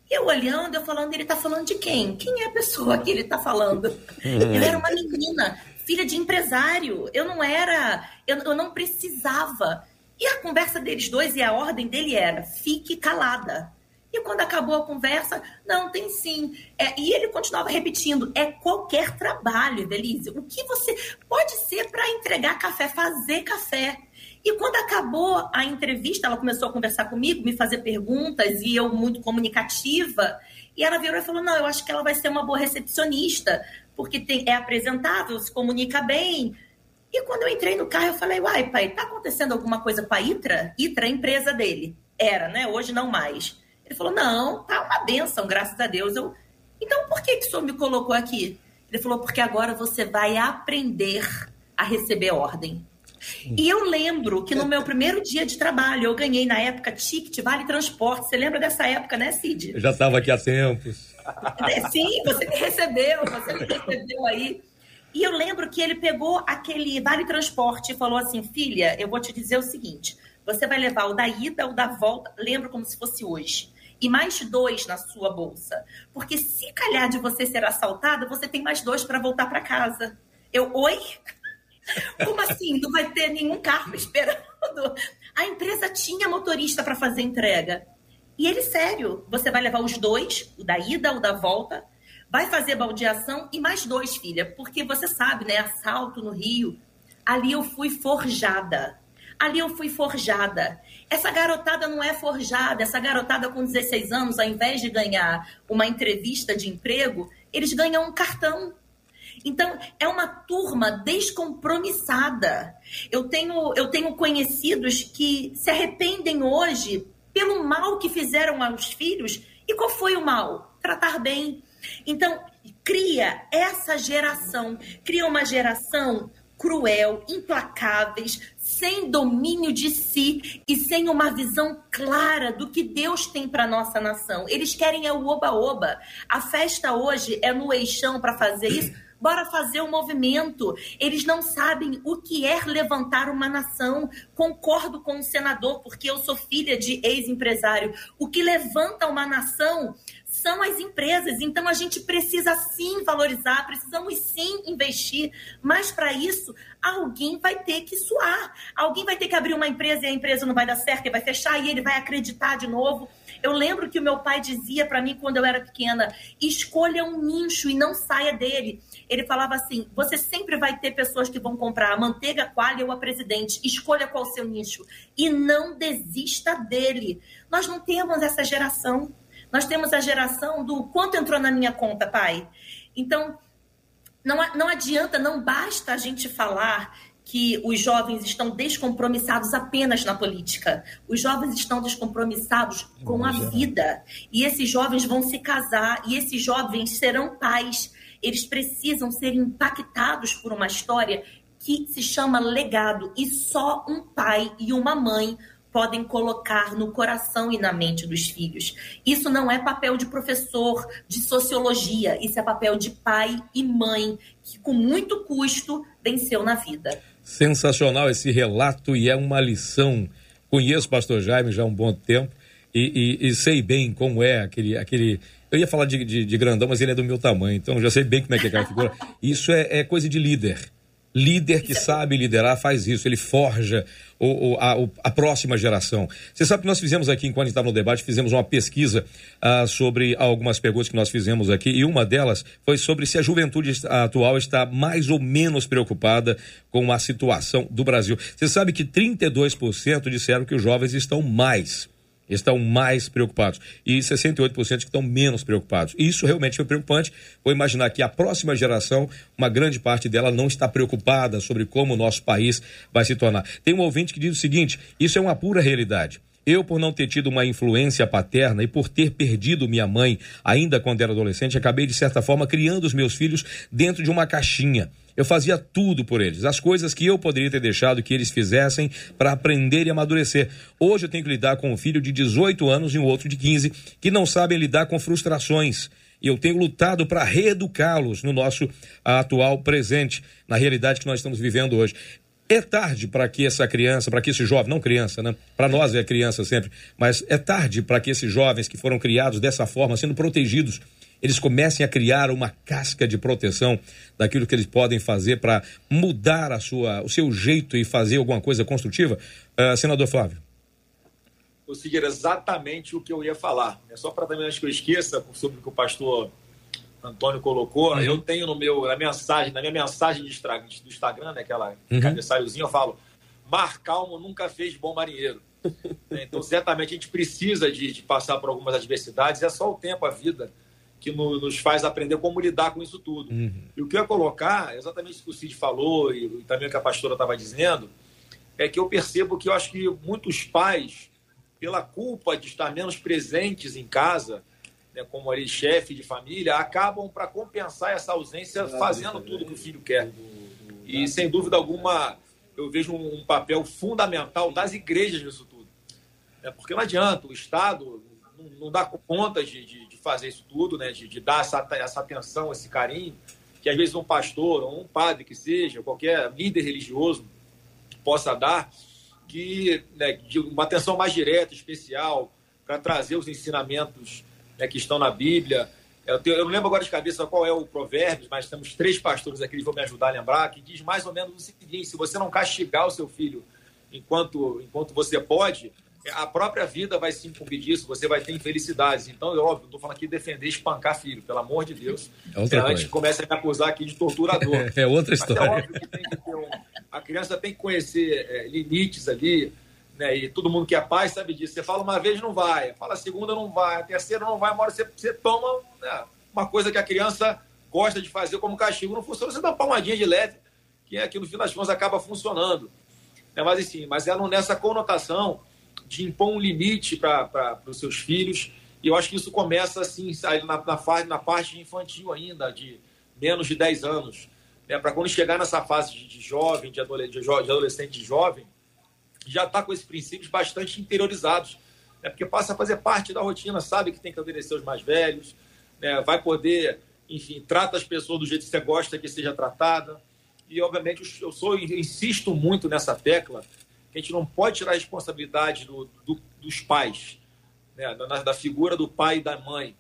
Eu olhando, eu falando, ele tá falando de quem? Quem é a pessoa que ele tá falando? eu era uma menina, filha de empresário. Eu não era, eu, eu não precisava. E a conversa deles dois e a ordem dele era: fique calada. E quando acabou a conversa, não, tem sim. É, e ele continuava repetindo: é qualquer trabalho, Delise. O que você. Pode ser para entregar café, fazer café. E quando acabou a entrevista, ela começou a conversar comigo, me fazer perguntas, e eu muito comunicativa. E ela virou e falou: Não, eu acho que ela vai ser uma boa recepcionista, porque tem, é apresentável, se comunica bem. E quando eu entrei no carro, eu falei: Uai, pai, tá acontecendo alguma coisa com a Itra? Itra é a empresa dele. Era, né? Hoje não mais. Ele falou: Não, tá uma benção, graças a Deus. Eu, então por que, que o senhor me colocou aqui? Ele falou: Porque agora você vai aprender a receber ordem. E eu lembro que no meu primeiro dia de trabalho, eu ganhei na época ticket, vale transporte. Você lembra dessa época, né, Cid? Eu já estava aqui há tempos. É, sim, você me recebeu, você me recebeu aí. E eu lembro que ele pegou aquele vale transporte e falou assim: filha, eu vou te dizer o seguinte: você vai levar o da ida, o da volta, lembro como se fosse hoje. E mais dois na sua bolsa. Porque se calhar de você ser assaltada, você tem mais dois para voltar para casa. Eu, oi? Como assim? Não vai ter nenhum carro esperando? A empresa tinha motorista para fazer entrega. E ele, sério, você vai levar os dois, o da ida, o da volta, vai fazer baldeação e mais dois, filha, porque você sabe, né? Assalto no Rio. Ali eu fui forjada. Ali eu fui forjada. Essa garotada não é forjada. Essa garotada com 16 anos, ao invés de ganhar uma entrevista de emprego, eles ganham um cartão então, é uma turma descompromissada. Eu tenho, eu tenho conhecidos que se arrependem hoje pelo mal que fizeram aos filhos. E qual foi o mal? Tratar bem. Então, cria essa geração, cria uma geração cruel, implacáveis, sem domínio de si e sem uma visão clara do que Deus tem para nossa nação. Eles querem é o oba-oba. A festa hoje é no eixão para fazer isso Bora fazer o um movimento. Eles não sabem o que é levantar uma nação. Concordo com o senador, porque eu sou filha de ex-empresário. O que levanta uma nação são as empresas. Então a gente precisa sim valorizar, precisamos sim investir, mas para isso alguém vai ter que suar. Alguém vai ter que abrir uma empresa e a empresa não vai dar certo e vai fechar e ele vai acreditar de novo. Eu lembro que o meu pai dizia para mim quando eu era pequena: escolha um nicho e não saia dele. Ele falava assim: você sempre vai ter pessoas que vão comprar a manteiga coalha ou a presidente. Escolha qual o seu nicho e não desista dele. Nós não temos essa geração. Nós temos a geração do quanto entrou na minha conta, pai. Então, não, não adianta, não basta a gente falar que os jovens estão descompromissados apenas na política. Os jovens estão descompromissados com a vida. E esses jovens vão se casar, e esses jovens serão pais. Eles precisam ser impactados por uma história que se chama legado. E só um pai e uma mãe podem colocar no coração e na mente dos filhos. Isso não é papel de professor de sociologia, isso é papel de pai e mãe que, com muito custo, venceu na vida. Sensacional esse relato e é uma lição. Conheço o pastor Jaime já há um bom tempo e, e, e sei bem como é aquele. aquele eu ia falar de, de, de, grandão, mas ele é do meu tamanho, então já sei bem como é que é aquela figura. Isso é, é coisa de líder. Líder que sabe liderar faz isso, ele forja o, o, a, a, próxima geração. Você sabe que nós fizemos aqui, enquanto estava no debate, fizemos uma pesquisa uh, sobre algumas perguntas que nós fizemos aqui, e uma delas foi sobre se a juventude atual está mais ou menos preocupada com a situação do Brasil. Você sabe que 32% disseram que os jovens estão mais estão mais preocupados e 68% estão menos preocupados. E isso realmente foi preocupante. Vou imaginar que a próxima geração, uma grande parte dela não está preocupada sobre como o nosso país vai se tornar. Tem um ouvinte que diz o seguinte: isso é uma pura realidade. Eu, por não ter tido uma influência paterna e por ter perdido minha mãe ainda quando era adolescente, acabei, de certa forma, criando os meus filhos dentro de uma caixinha. Eu fazia tudo por eles, as coisas que eu poderia ter deixado que eles fizessem para aprender e amadurecer. Hoje eu tenho que lidar com um filho de 18 anos e um outro de 15 que não sabem lidar com frustrações. E eu tenho lutado para reeducá-los no nosso atual presente, na realidade que nós estamos vivendo hoje. É tarde para que essa criança, para que esse jovem, não criança, né? Para nós é criança sempre, mas é tarde para que esses jovens que foram criados dessa forma, sendo protegidos, eles comecem a criar uma casca de proteção daquilo que eles podem fazer para mudar a sua, o seu jeito e fazer alguma coisa construtiva. Uh, senador Flávio. Vou seguir exatamente o que eu ia falar. É só para também antes que eu esqueça sobre o que o pastor Antônio colocou, uhum. eu tenho no meu, na mensagem, na minha mensagem de do Instagram, né, aquela uhum. cabeçalhozinha, eu falo, mar calmo nunca fez bom marinheiro. Né, então, certamente, a gente precisa de, de, passar por algumas adversidades, é só o tempo, a vida, que no, nos faz aprender como lidar com isso tudo. Uhum. E o que eu ia colocar, exatamente isso que o Cid falou, e, e também o que a pastora estava dizendo, é que eu percebo que eu acho que muitos pais, pela culpa de estar menos presentes em casa, né, como ali chefe de família, acabam para compensar essa ausência fazendo tudo que o filho quer. E sem dúvida alguma, eu vejo um papel fundamental das igrejas nisso tudo. É porque não adianta, o Estado não, não dá conta de, de, fazer isso tudo, né, de, de dar essa, essa atenção, esse carinho, que às vezes um pastor ou um padre que seja, qualquer líder religioso possa dar, que né, de uma atenção mais direta, especial, para trazer os ensinamentos né, que estão na Bíblia. Eu, tenho, eu, não lembro agora de cabeça qual é o provérbio, mas temos três pastores aqui que vão me ajudar a lembrar, que diz mais ou menos o seguinte: se você não castigar o seu filho enquanto, enquanto você pode, a própria vida vai se incumbir disso, você vai ter infelicidades. Então, é óbvio, estou falando aqui de defender espancar filho, pelo amor de Deus. É outra antes comece a me acusar aqui de torturador. é outra história. É óbvio que, tem que ter um, a criança tem que conhecer é, limites ali, né? E todo mundo que é pai sabe disso. Você fala uma vez, não vai. Fala a segunda, não vai. A terceira, não vai. Uma hora você, você toma né, uma coisa que a criança gosta de fazer como castigo. Não funciona. Você dá uma palmadinha de leve, que é que no fim das contas acaba funcionando. É, mas, assim, mas é nessa conotação de impor um limite para os seus filhos. E eu acho que isso começa assim, na, na, na parte infantil ainda, de menos de 10 anos. Né? Para quando chegar nessa fase de, de jovem, de adolescente, de adolescente, de jovem, já está com esses princípios bastante interiorizados, né? porque passa a fazer parte da rotina, sabe que tem que obedecer os mais velhos, né? vai poder, enfim, trata as pessoas do jeito que você gosta que seja tratada. E, obviamente, eu sou insisto muito nessa tecla, que a gente não pode tirar a responsabilidade do, do, dos pais, né? da, da, figura do pai e da mãe,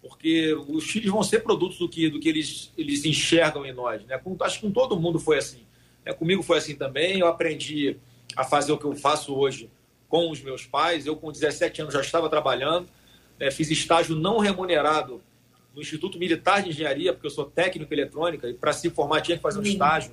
porque os filhos vão ser produtos do que, do que eles, eles enxergam em nós. Né? Com, acho que com todo mundo foi assim. Né? Comigo foi assim também, eu aprendi a fazer o que eu faço hoje com os meus pais. Eu, com 17 anos, já estava trabalhando. é, fiz estágio não remunerado no Instituto Militar de Engenharia, porque eu sou técnico em eletrônica, e para se formar tinha que fazer um estágio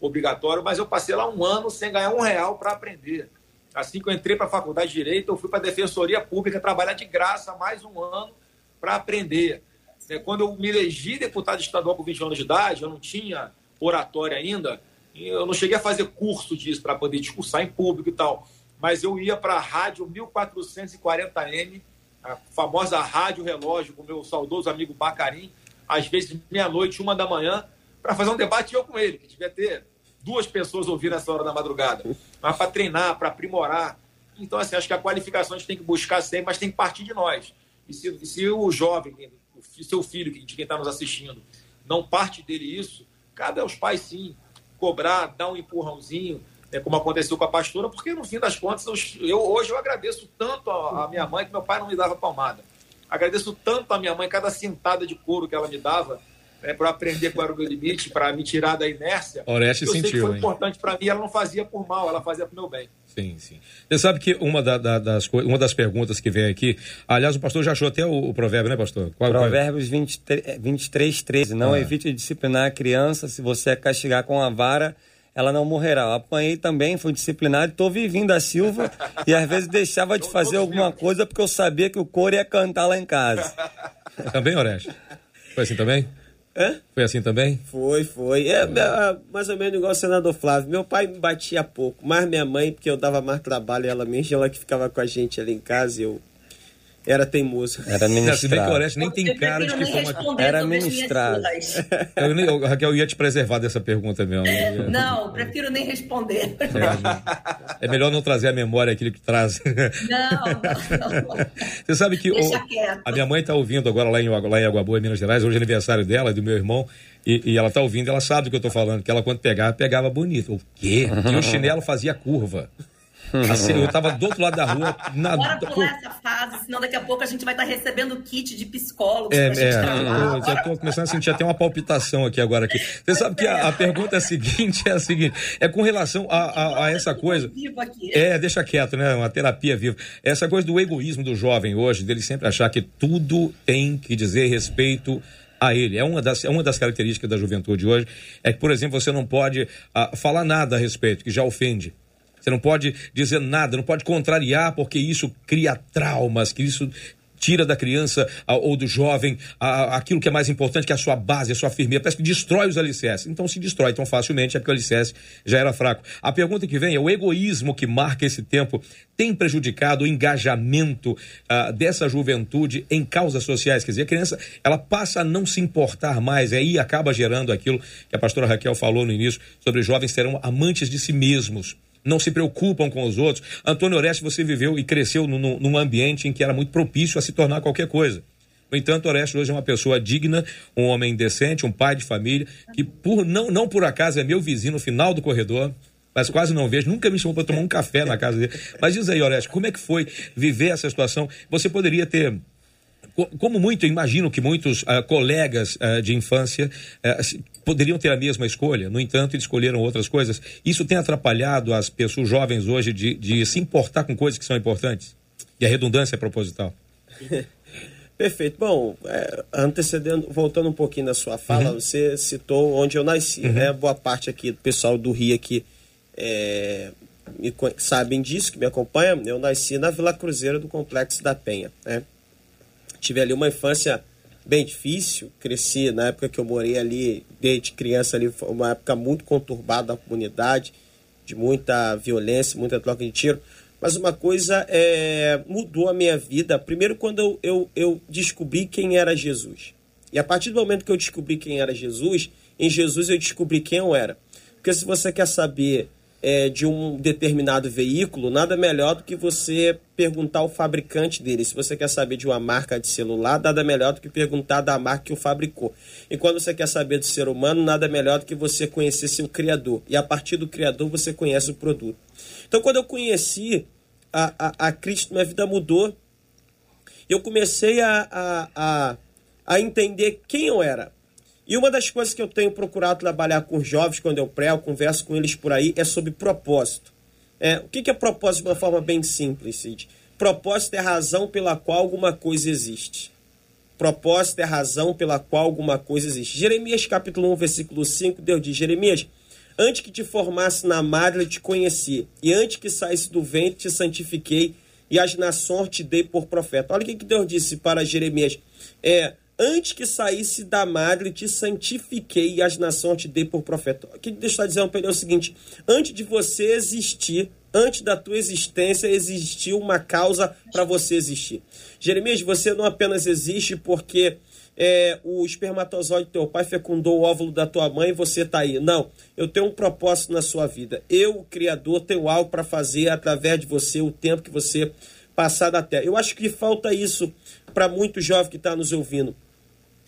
obrigatório, mas eu passei lá um ano sem ganhar um real para aprender. Assim que eu entrei para a faculdade de Direito, eu fui para a Defensoria Pública trabalhar de graça mais um ano para aprender. É, quando eu me elegi deputado estadual com 20 anos de idade, eu não tinha oratória ainda, eu não cheguei a fazer curso disso para poder discursar em público e tal, mas eu ia para a rádio 1440M, a famosa rádio relógio com meu saudoso amigo Bacarim, às vezes meia-noite, uma da manhã, para fazer um debate eu com ele, que devia ter duas pessoas ouvindo essa hora da madrugada, mas para treinar, para aprimorar. Então, assim, acho que a qualificação a gente tem que buscar sempre, mas tem que partir de nós. E se, se o jovem, o seu filho, de quem está nos assistindo, não parte dele isso, cabe aos pais, sim, cobrar, dar um empurrãozinho, né, como aconteceu com a pastora, porque no fim das contas, eu, hoje eu agradeço tanto a, a, minha mãe que meu pai não me dava palmada. Agradeço tanto a minha mãe cada cintada de couro que ela me dava é, para aprender qual era o meu limite, para me tirar da inércia. Oreste eu sentiu, sei que foi hein? importante para mim, ela não fazia por mal, ela fazia para o meu bem. Sim, sim. Você sabe que uma, da, da, das, uma das perguntas que vem aqui, aliás, o pastor já achou até o, o provérbio, né, pastor? Qual, Provérbios 23, 23, 13. Não ah. evite disciplinar a criança, se você castigar com a vara, ela não morrerá. Eu apanhei também, fui disciplinado, estou vivendo da Silva e às vezes deixava de fazer alguma coisa porque eu sabia que o coro ia cantar lá em casa. Também, Oreste? Foi assim também? Hã? Foi assim também? Foi, foi. É, é, mais ou menos igual o senador Flávio. Meu pai me batia pouco, mas minha mãe, porque eu dava mais trabalho, ela mesmo, ela que ficava com a gente ali em casa, eu era teimoso. Era ministrado. Se bem que o Oreste nem tem cara de que foi uma... Era ministrado. Eu, nem, eu, Raquel, eu ia te preservar dessa pergunta mesmo. Não, prefiro nem responder. É, é, melhor não trazer à memória aquilo que traz. Não, não, não. Você sabe que o, a minha mãe está ouvindo agora lá em, lá em Água Boa, em Minas Gerais, hoje é aniversário dela do meu irmão, e, e ela está ouvindo, ela sabe do que eu estou falando, que ela quando pegava, pegava bonito. O quê? E o chinelo fazia curva. Assim, eu tava do outro lado da rua. Na... Bora pular essa fase, senão daqui a pouco a gente vai estar tá recebendo kit de psicólogo. É, é eu já tô começando a sentir até uma palpitação aqui agora. Aqui. Você sabe que a, a, pergunta é a seguinte: é a seguinte, é com relação a, a, a essa coisa. É, deixa quieto, né? Uma terapia viva. Essa coisa do egoísmo do jovem hoje, dele sempre achar que tudo tem que dizer respeito a ele. É uma das, é uma das características da juventude hoje. É que, por exemplo, você não pode uh, falar nada a respeito, que já ofende. Você não pode dizer nada, não pode contrariar, porque isso cria traumas, que isso tira da criança ou do jovem aquilo que é mais importante, que é a sua base, a sua firmeza. Parece que destrói os alicerces. Então se destrói tão facilmente, é que o alicerce já era fraco. A pergunta que vem é: o egoísmo que marca esse tempo tem prejudicado o engajamento uh, dessa juventude em causas sociais? Quer dizer, a criança ela passa a não se importar mais, e aí acaba gerando aquilo que a pastora Raquel falou no início sobre jovens serão amantes de si mesmos não se preocupam com os outros. Antônio Oreste, você viveu e cresceu num, num ambiente em que era muito propício a se tornar qualquer coisa. No entanto, Oreste hoje é uma pessoa digna, um homem decente, um pai de família, que por não, não por acaso é meu vizinho no final do corredor, mas quase não vejo, nunca me chamou para tomar um café na casa dele. Mas diz aí, Oreste, como é que foi viver essa situação? Você poderia ter como muito, imagino que muitos uh, colegas uh, de infância uh, poderiam ter a mesma escolha, no entanto, eles escolheram outras coisas. Isso tem atrapalhado as pessoas jovens hoje de, de se importar com coisas que são importantes? E a redundância é proposital. Perfeito. Bom, é, antecedendo, voltando um pouquinho da sua fala, uhum. você citou onde eu nasci, uhum. né? Boa parte aqui do pessoal do Rio aqui é, me, sabem disso, que me acompanham. Eu nasci na Vila Cruzeira do Complexo da Penha, né? Tive ali uma infância bem difícil, cresci na época que eu morei ali, desde criança ali, foi uma época muito conturbada da comunidade, de muita violência, muita troca de tiro. Mas uma coisa é, mudou a minha vida, primeiro quando eu, eu, eu descobri quem era Jesus. E a partir do momento que eu descobri quem era Jesus, em Jesus eu descobri quem eu era. Porque se você quer saber é, de um determinado veículo, nada melhor do que você perguntar ao fabricante dele. Se você quer saber de uma marca de celular, nada melhor do que perguntar da marca que o fabricou. E quando você quer saber do ser humano, nada melhor do que você conhecer seu criador. E a partir do criador você conhece o produto. Então, quando eu conheci a, a, a Cristo, minha vida mudou. Eu comecei a, a, a, a entender quem eu era. E uma das coisas que eu tenho procurado trabalhar com os jovens quando eu prego, converso com eles por aí, é sobre propósito. É, o que é propósito de uma forma bem simples, Cid? propósito é a razão pela qual alguma coisa existe. Propósito é a razão pela qual alguma coisa existe. Jeremias capítulo 1, versículo 5, Deus diz, Jeremias, antes que te formasse na madre, eu te conheci, e antes que saísse do ventre, te santifiquei, e as nações te dei por profeta. Olha o que Deus disse para Jeremias. É, antes que saísse da madre, te santifiquei e as nações te dei por profeta. O que Deus está dizendo para ele é o seguinte: antes de você existir, antes da tua existência, existiu uma causa para você existir. Jeremias, você não apenas existe porque é, o espermatozoide do teu pai fecundou o óvulo da tua mãe e você está aí. Não, eu tenho um propósito na sua vida. Eu, o Criador, tenho algo para fazer através de você o tempo que você passar da terra. Eu acho que falta isso para muito jovem que está nos ouvindo.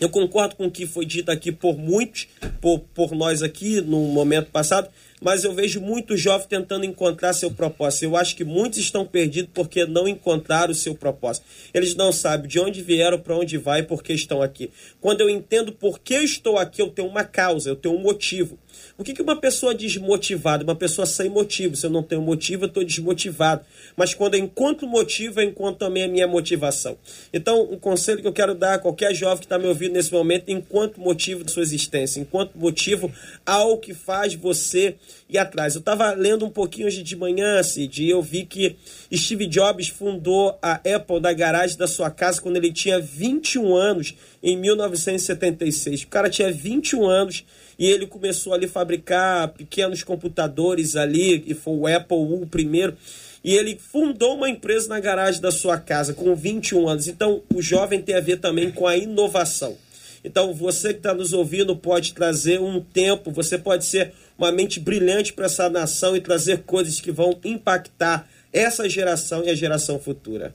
Eu concordo com o que foi dito aqui por muitos, por, por nós aqui no momento passado, mas eu vejo muitos jovens tentando encontrar seu propósito. Eu acho que muitos estão perdidos porque não encontraram o seu propósito. Eles não sabem de onde vieram, para onde vai por que estão aqui. Quando eu entendo por que eu estou aqui, eu tenho uma causa, eu tenho um motivo. O que, que uma pessoa desmotivada, uma pessoa sem motivo? Se eu não tenho motivo, eu estou desmotivado. Mas quando eu encontro motivo, eu encontro também a minha motivação. Então, um conselho que eu quero dar a qualquer jovem que está me ouvindo nesse momento, enquanto motivo de sua existência, enquanto motivo ao que faz você ir atrás. Eu estava lendo um pouquinho hoje de manhã, Cid, e eu vi que Steve Jobs fundou a Apple da garagem da sua casa quando ele tinha 21 anos, em 1976. O cara tinha 21 anos e ele começou ali a fabricar pequenos computadores ali, e foi o Apple I o primeiro. E ele fundou uma empresa na garagem da sua casa com 21 anos. Então, o jovem tem a ver também com a inovação. Então, você que está nos ouvindo pode trazer um tempo, você pode ser uma mente brilhante para essa nação e trazer coisas que vão impactar essa geração e a geração futura.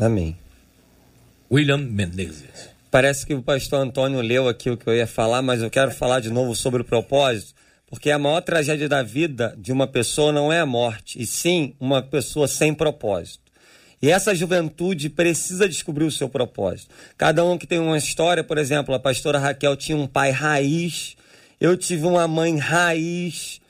Amém. William Menezes. Parece que o pastor Antônio leu aqui o que eu ia falar, mas eu quero falar de novo sobre o propósito, porque a maior tragédia da vida de uma pessoa não é a morte, e sim uma pessoa sem propósito. E essa juventude precisa descobrir o seu propósito. Cada um que tem uma história, por exemplo, a pastora Raquel tinha um pai raiz, eu tive uma mãe raiz,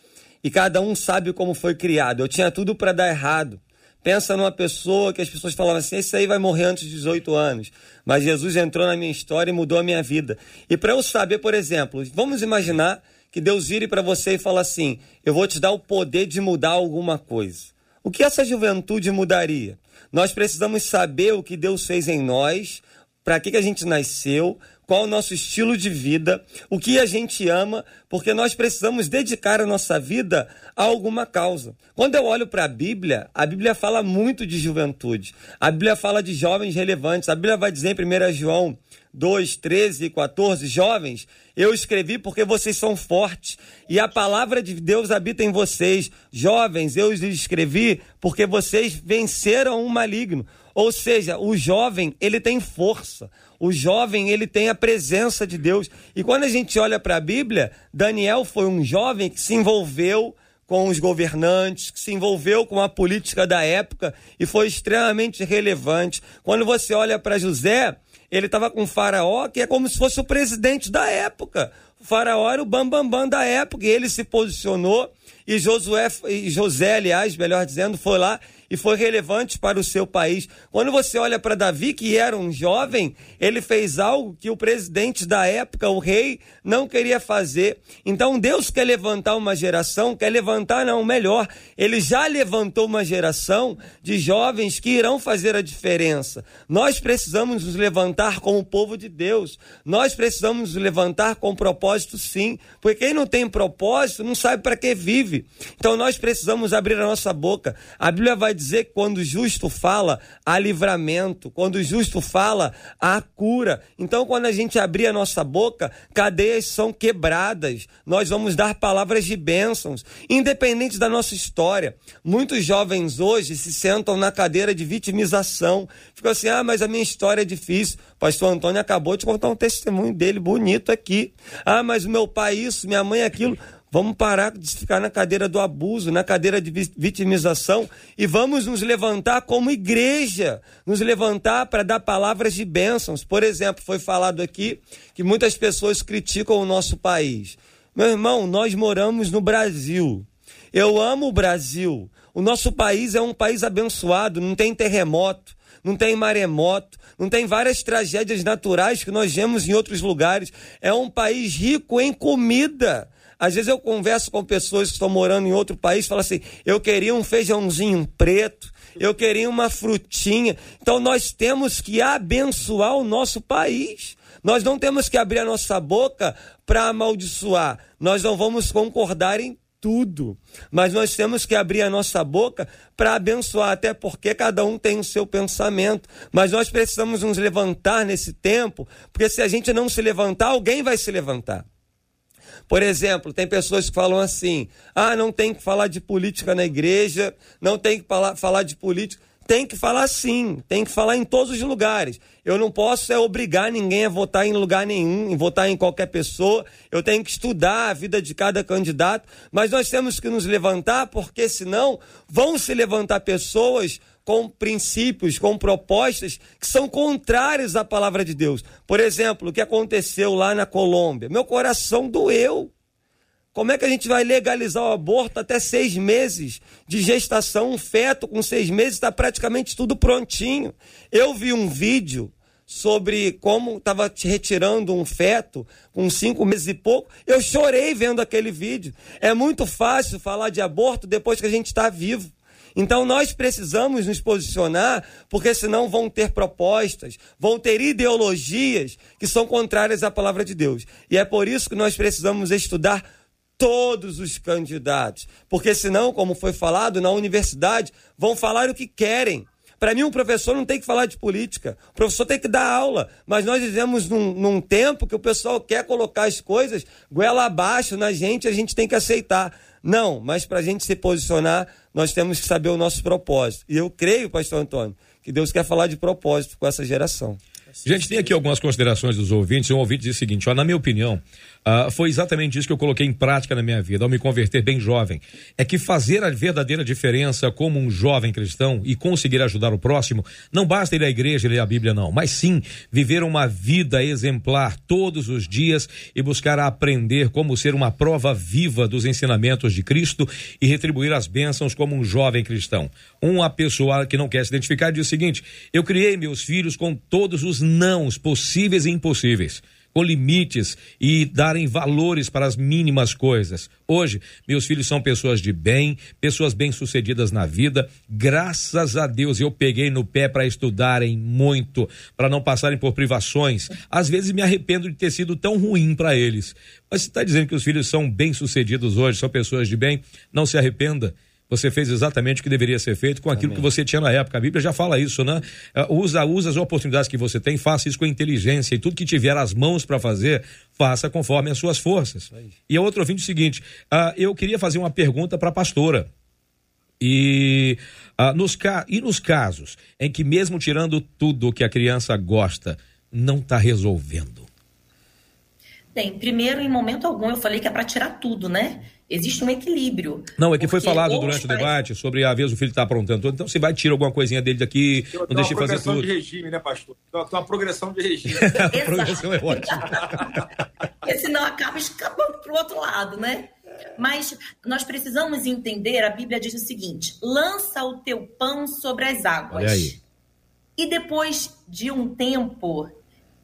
e cada um sabe como foi criado. Eu tinha tudo para dar errado. Pensa numa pessoa que as pessoas falavam assim: esse aí vai morrer antes de 18 anos. Mas Jesus entrou na minha história e mudou a minha vida. E para eu saber, por exemplo, vamos imaginar que Deus vire para você e fala assim: eu vou te dar o poder de mudar alguma coisa. O que essa juventude mudaria? Nós precisamos saber o que Deus fez em nós, para que, que a gente nasceu, qual o nosso estilo de vida, o que a gente ama, porque nós precisamos dedicar a nossa vida a alguma causa. Quando eu olho para a Bíblia, a Bíblia fala muito de juventude. A Bíblia fala de jovens relevantes. A Bíblia vai dizer em 1 João 2, 13 e 14, jovens, eu escrevi porque vocês são fortes e a palavra de Deus habita em vocês. Jovens, eu escrevi porque vocês venceram o maligno. Ou seja, o jovem, ele tem força. O jovem, ele tem a presença de Deus. E quando a gente olha para a Bíblia, Daniel foi um jovem que se envolveu com os governantes, que se envolveu com a política da época e foi extremamente relevante. Quando você olha para José, ele estava com o faraó, que é como se fosse o presidente da época. O faraó era o bambambam bam, bam da época, e ele se posicionou, e Josué, e José, aliás, melhor dizendo, foi lá e foi relevante para o seu país. Quando você olha para Davi, que era um jovem, ele fez algo que o presidente da época, o rei, não queria fazer. Então Deus quer levantar uma geração, quer levantar, não, melhor, ele já levantou uma geração de jovens que irão fazer a diferença. Nós precisamos nos levantar como povo de Deus. Nós precisamos nos levantar com propósito, sim. Porque quem não tem propósito não sabe para que vive. Então nós precisamos abrir a nossa boca. A Bíblia vai dizer que quando o justo fala, há livramento. Quando o justo fala, há cura. Então, quando a gente abrir a nossa boca, cadeias são quebradas. Nós vamos dar palavras de bênçãos, independente da nossa história. Muitos jovens hoje se sentam na cadeira de vitimização. Ficam assim: ah, mas a minha história é difícil. Pastor Antônio acabou de contar um testemunho dele bonito aqui. Ah, mas o meu pai isso, minha mãe aquilo. Vamos parar de ficar na cadeira do abuso, na cadeira de vitimização e vamos nos levantar como igreja, nos levantar para dar palavras de bênçãos. Por exemplo, foi falado aqui que muitas pessoas criticam o nosso país. Meu irmão, nós moramos no Brasil. Eu amo o Brasil. O nosso país é um país abençoado, não tem terremoto, não tem maremoto, não tem várias tragédias naturais que nós vemos em outros lugares. É um país rico em comida. Às vezes eu converso com pessoas que estão morando em outro país falam assim: eu queria um feijãozinho preto, eu queria uma frutinha. Então nós temos que abençoar o nosso país. Nós não temos que abrir a nossa boca para amaldiçoar. Nós não vamos concordar em tudo. Mas nós temos que abrir a nossa boca para abençoar, até porque cada um tem o seu pensamento. Mas nós precisamos nos levantar nesse tempo, porque se a gente não se levantar, alguém vai se levantar. Por exemplo, tem pessoas que falam assim: ah, não tem que falar de política na igreja, não tem que falar, falar de política. Tem que falar sim, tem que falar em todos os lugares. Eu não posso é obrigar ninguém a votar em lugar nenhum, em votar em qualquer pessoa. Eu tenho que estudar a vida de cada candidato, mas nós temos que nos levantar, porque senão vão se levantar pessoas com princípios, com propostas que são contrárias à palavra de Deus. Por exemplo, o que aconteceu lá na Colômbia. Meu coração doeu. Como é que a gente vai legalizar o aborto até seis meses de gestação? Um feto com seis meses está praticamente tudo prontinho. Eu vi um vídeo sobre como estava retirando um feto com cinco meses e pouco. Eu chorei vendo aquele vídeo. É muito fácil falar de aborto depois que a gente está vivo. Então nós precisamos nos posicionar, porque senão vão ter propostas, vão ter ideologias que são contrárias à palavra de Deus. E é por isso que nós precisamos estudar todos os candidatos, porque senão, como foi falado na universidade, vão falar o que querem. Para mim, um professor não tem que falar de política. O professor tem que dar aula. Mas nós vivemos num, num, tempo que o pessoal quer colocar as coisas goela abaixo na gente, a gente tem que aceitar. Não, mas para a gente se posicionar, nós temos que saber o nosso propósito. E eu creio, pastor Antônio, que Deus quer falar de propósito com essa geração. Gente, tem aqui algumas considerações dos ouvintes. Um ouvinte diz o seguinte: ó, na minha opinião, Uh, foi exatamente isso que eu coloquei em prática na minha vida, ao me converter bem jovem. É que fazer a verdadeira diferença como um jovem cristão e conseguir ajudar o próximo, não basta ir à igreja e ler a Bíblia, não, mas sim viver uma vida exemplar todos os dias e buscar aprender como ser uma prova viva dos ensinamentos de Cristo e retribuir as bênçãos como um jovem cristão. Uma pessoa que não quer se identificar diz o seguinte: eu criei meus filhos com todos os nãos possíveis e impossíveis com limites e darem valores para as mínimas coisas. Hoje, meus filhos são pessoas de bem, pessoas bem-sucedidas na vida. Graças a Deus eu peguei no pé para estudarem muito, para não passarem por privações. Às vezes me arrependo de ter sido tão ruim para eles. Mas você está dizendo que os filhos são bem-sucedidos hoje, são pessoas de bem, não se arrependa você fez exatamente o que deveria ser feito com aquilo Amém. que você tinha na época. A Bíblia já fala isso, né? Uh, usa, usa as oportunidades que você tem, faça isso com inteligência e tudo que tiver as mãos para fazer, faça conforme as suas forças. E a outro ouvinte é o seguinte: uh, eu queria fazer uma pergunta para a pastora. E, uh, nos e nos casos em que, mesmo tirando tudo que a criança gosta, não está resolvendo? Bem, primeiro, em momento algum, eu falei que é para tirar tudo, né? Existe um equilíbrio. Não, é que foi falado durante o debate sobre a vez o filho está aprontando tudo, então você vai tirar alguma coisinha dele daqui, tem, não deixe fazer tudo. Tem uma progressão de regime, né, pastor? Tem uma progressão de regime. a progressão é ótima. Porque senão acaba escapando para o outro lado, né? Mas nós precisamos entender, a Bíblia diz o seguinte: lança o teu pão sobre as águas. Olha aí. E depois de um tempo,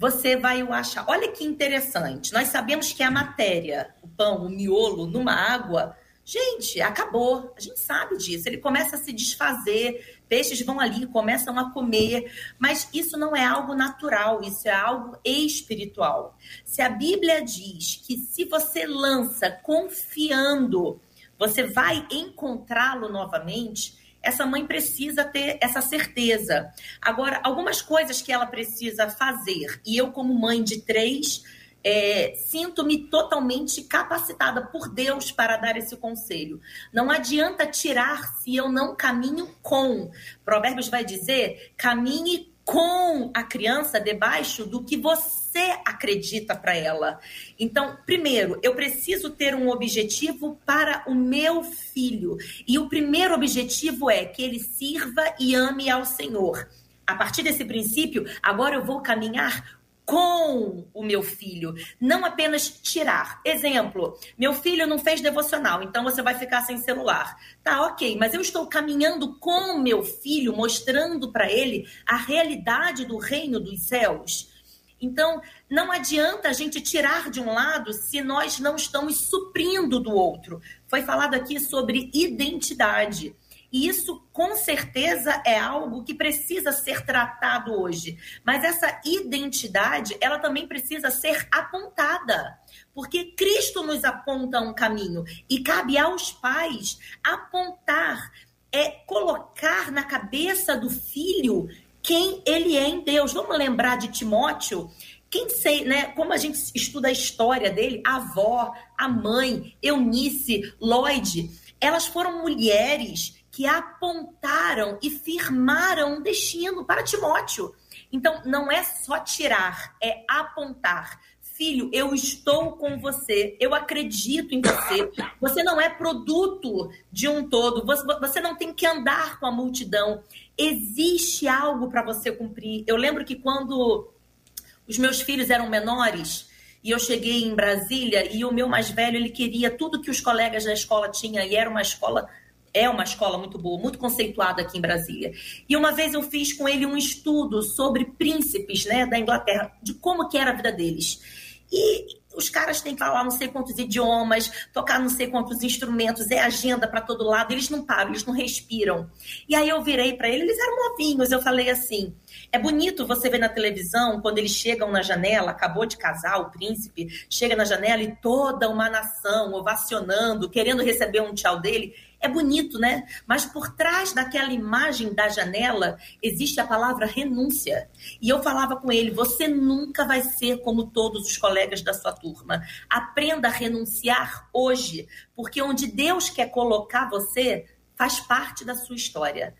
você vai o achar. Olha que interessante. Nós sabemos que a matéria, o pão, o miolo, numa água, gente, acabou. A gente sabe disso. Ele começa a se desfazer, peixes vão ali, começam a comer. Mas isso não é algo natural, isso é algo espiritual. Se a Bíblia diz que se você lança confiando, você vai encontrá-lo novamente essa mãe precisa ter essa certeza. Agora, algumas coisas que ela precisa fazer, e eu, como mãe de três, é, sinto-me totalmente capacitada por Deus para dar esse conselho. Não adianta tirar se eu não caminho com. Provérbios vai dizer: caminhe com a criança debaixo do que você acredita para ela. Então, primeiro, eu preciso ter um objetivo para o meu filho. E o primeiro objetivo é que ele sirva e ame ao Senhor. A partir desse princípio, agora eu vou caminhar com o meu filho, não apenas tirar. Exemplo, meu filho não fez devocional, então você vai ficar sem celular. Tá, ok, mas eu estou caminhando com o meu filho, mostrando para ele a realidade do reino dos céus. Então, não adianta a gente tirar de um lado se nós não estamos suprindo do outro. Foi falado aqui sobre identidade. E isso, com certeza, é algo que precisa ser tratado hoje. Mas essa identidade, ela também precisa ser apontada. Porque Cristo nos aponta um caminho. E cabe aos pais apontar, é colocar na cabeça do filho quem ele é em Deus. Vamos lembrar de Timóteo? Quem sei, né? Como a gente estuda a história dele, a avó, a mãe, Eunice, Lloyd, elas foram mulheres que apontaram e firmaram um destino para Timóteo. Então, não é só tirar, é apontar. Filho, eu estou com você, eu acredito em você. Você não é produto de um todo, você não tem que andar com a multidão. Existe algo para você cumprir. Eu lembro que quando os meus filhos eram menores, e eu cheguei em Brasília e o meu mais velho ele queria tudo que os colegas da escola tinham e era uma escola é uma escola muito boa, muito conceituada aqui em Brasília. E uma vez eu fiz com ele um estudo sobre príncipes, né, da Inglaterra, de como que era a vida deles. E os caras têm que falar não sei quantos idiomas, tocar não sei quantos instrumentos, é agenda para todo lado, eles não param, eles não respiram. E aí eu virei para ele, eles eram novinhos, eu falei assim: é bonito você ver na televisão quando eles chegam na janela, acabou de casar o príncipe, chega na janela e toda uma nação ovacionando, querendo receber um tchau dele. É bonito, né? Mas por trás daquela imagem da janela existe a palavra renúncia. E eu falava com ele: você nunca vai ser como todos os colegas da sua turma. Aprenda a renunciar hoje, porque onde Deus quer colocar você faz parte da sua história.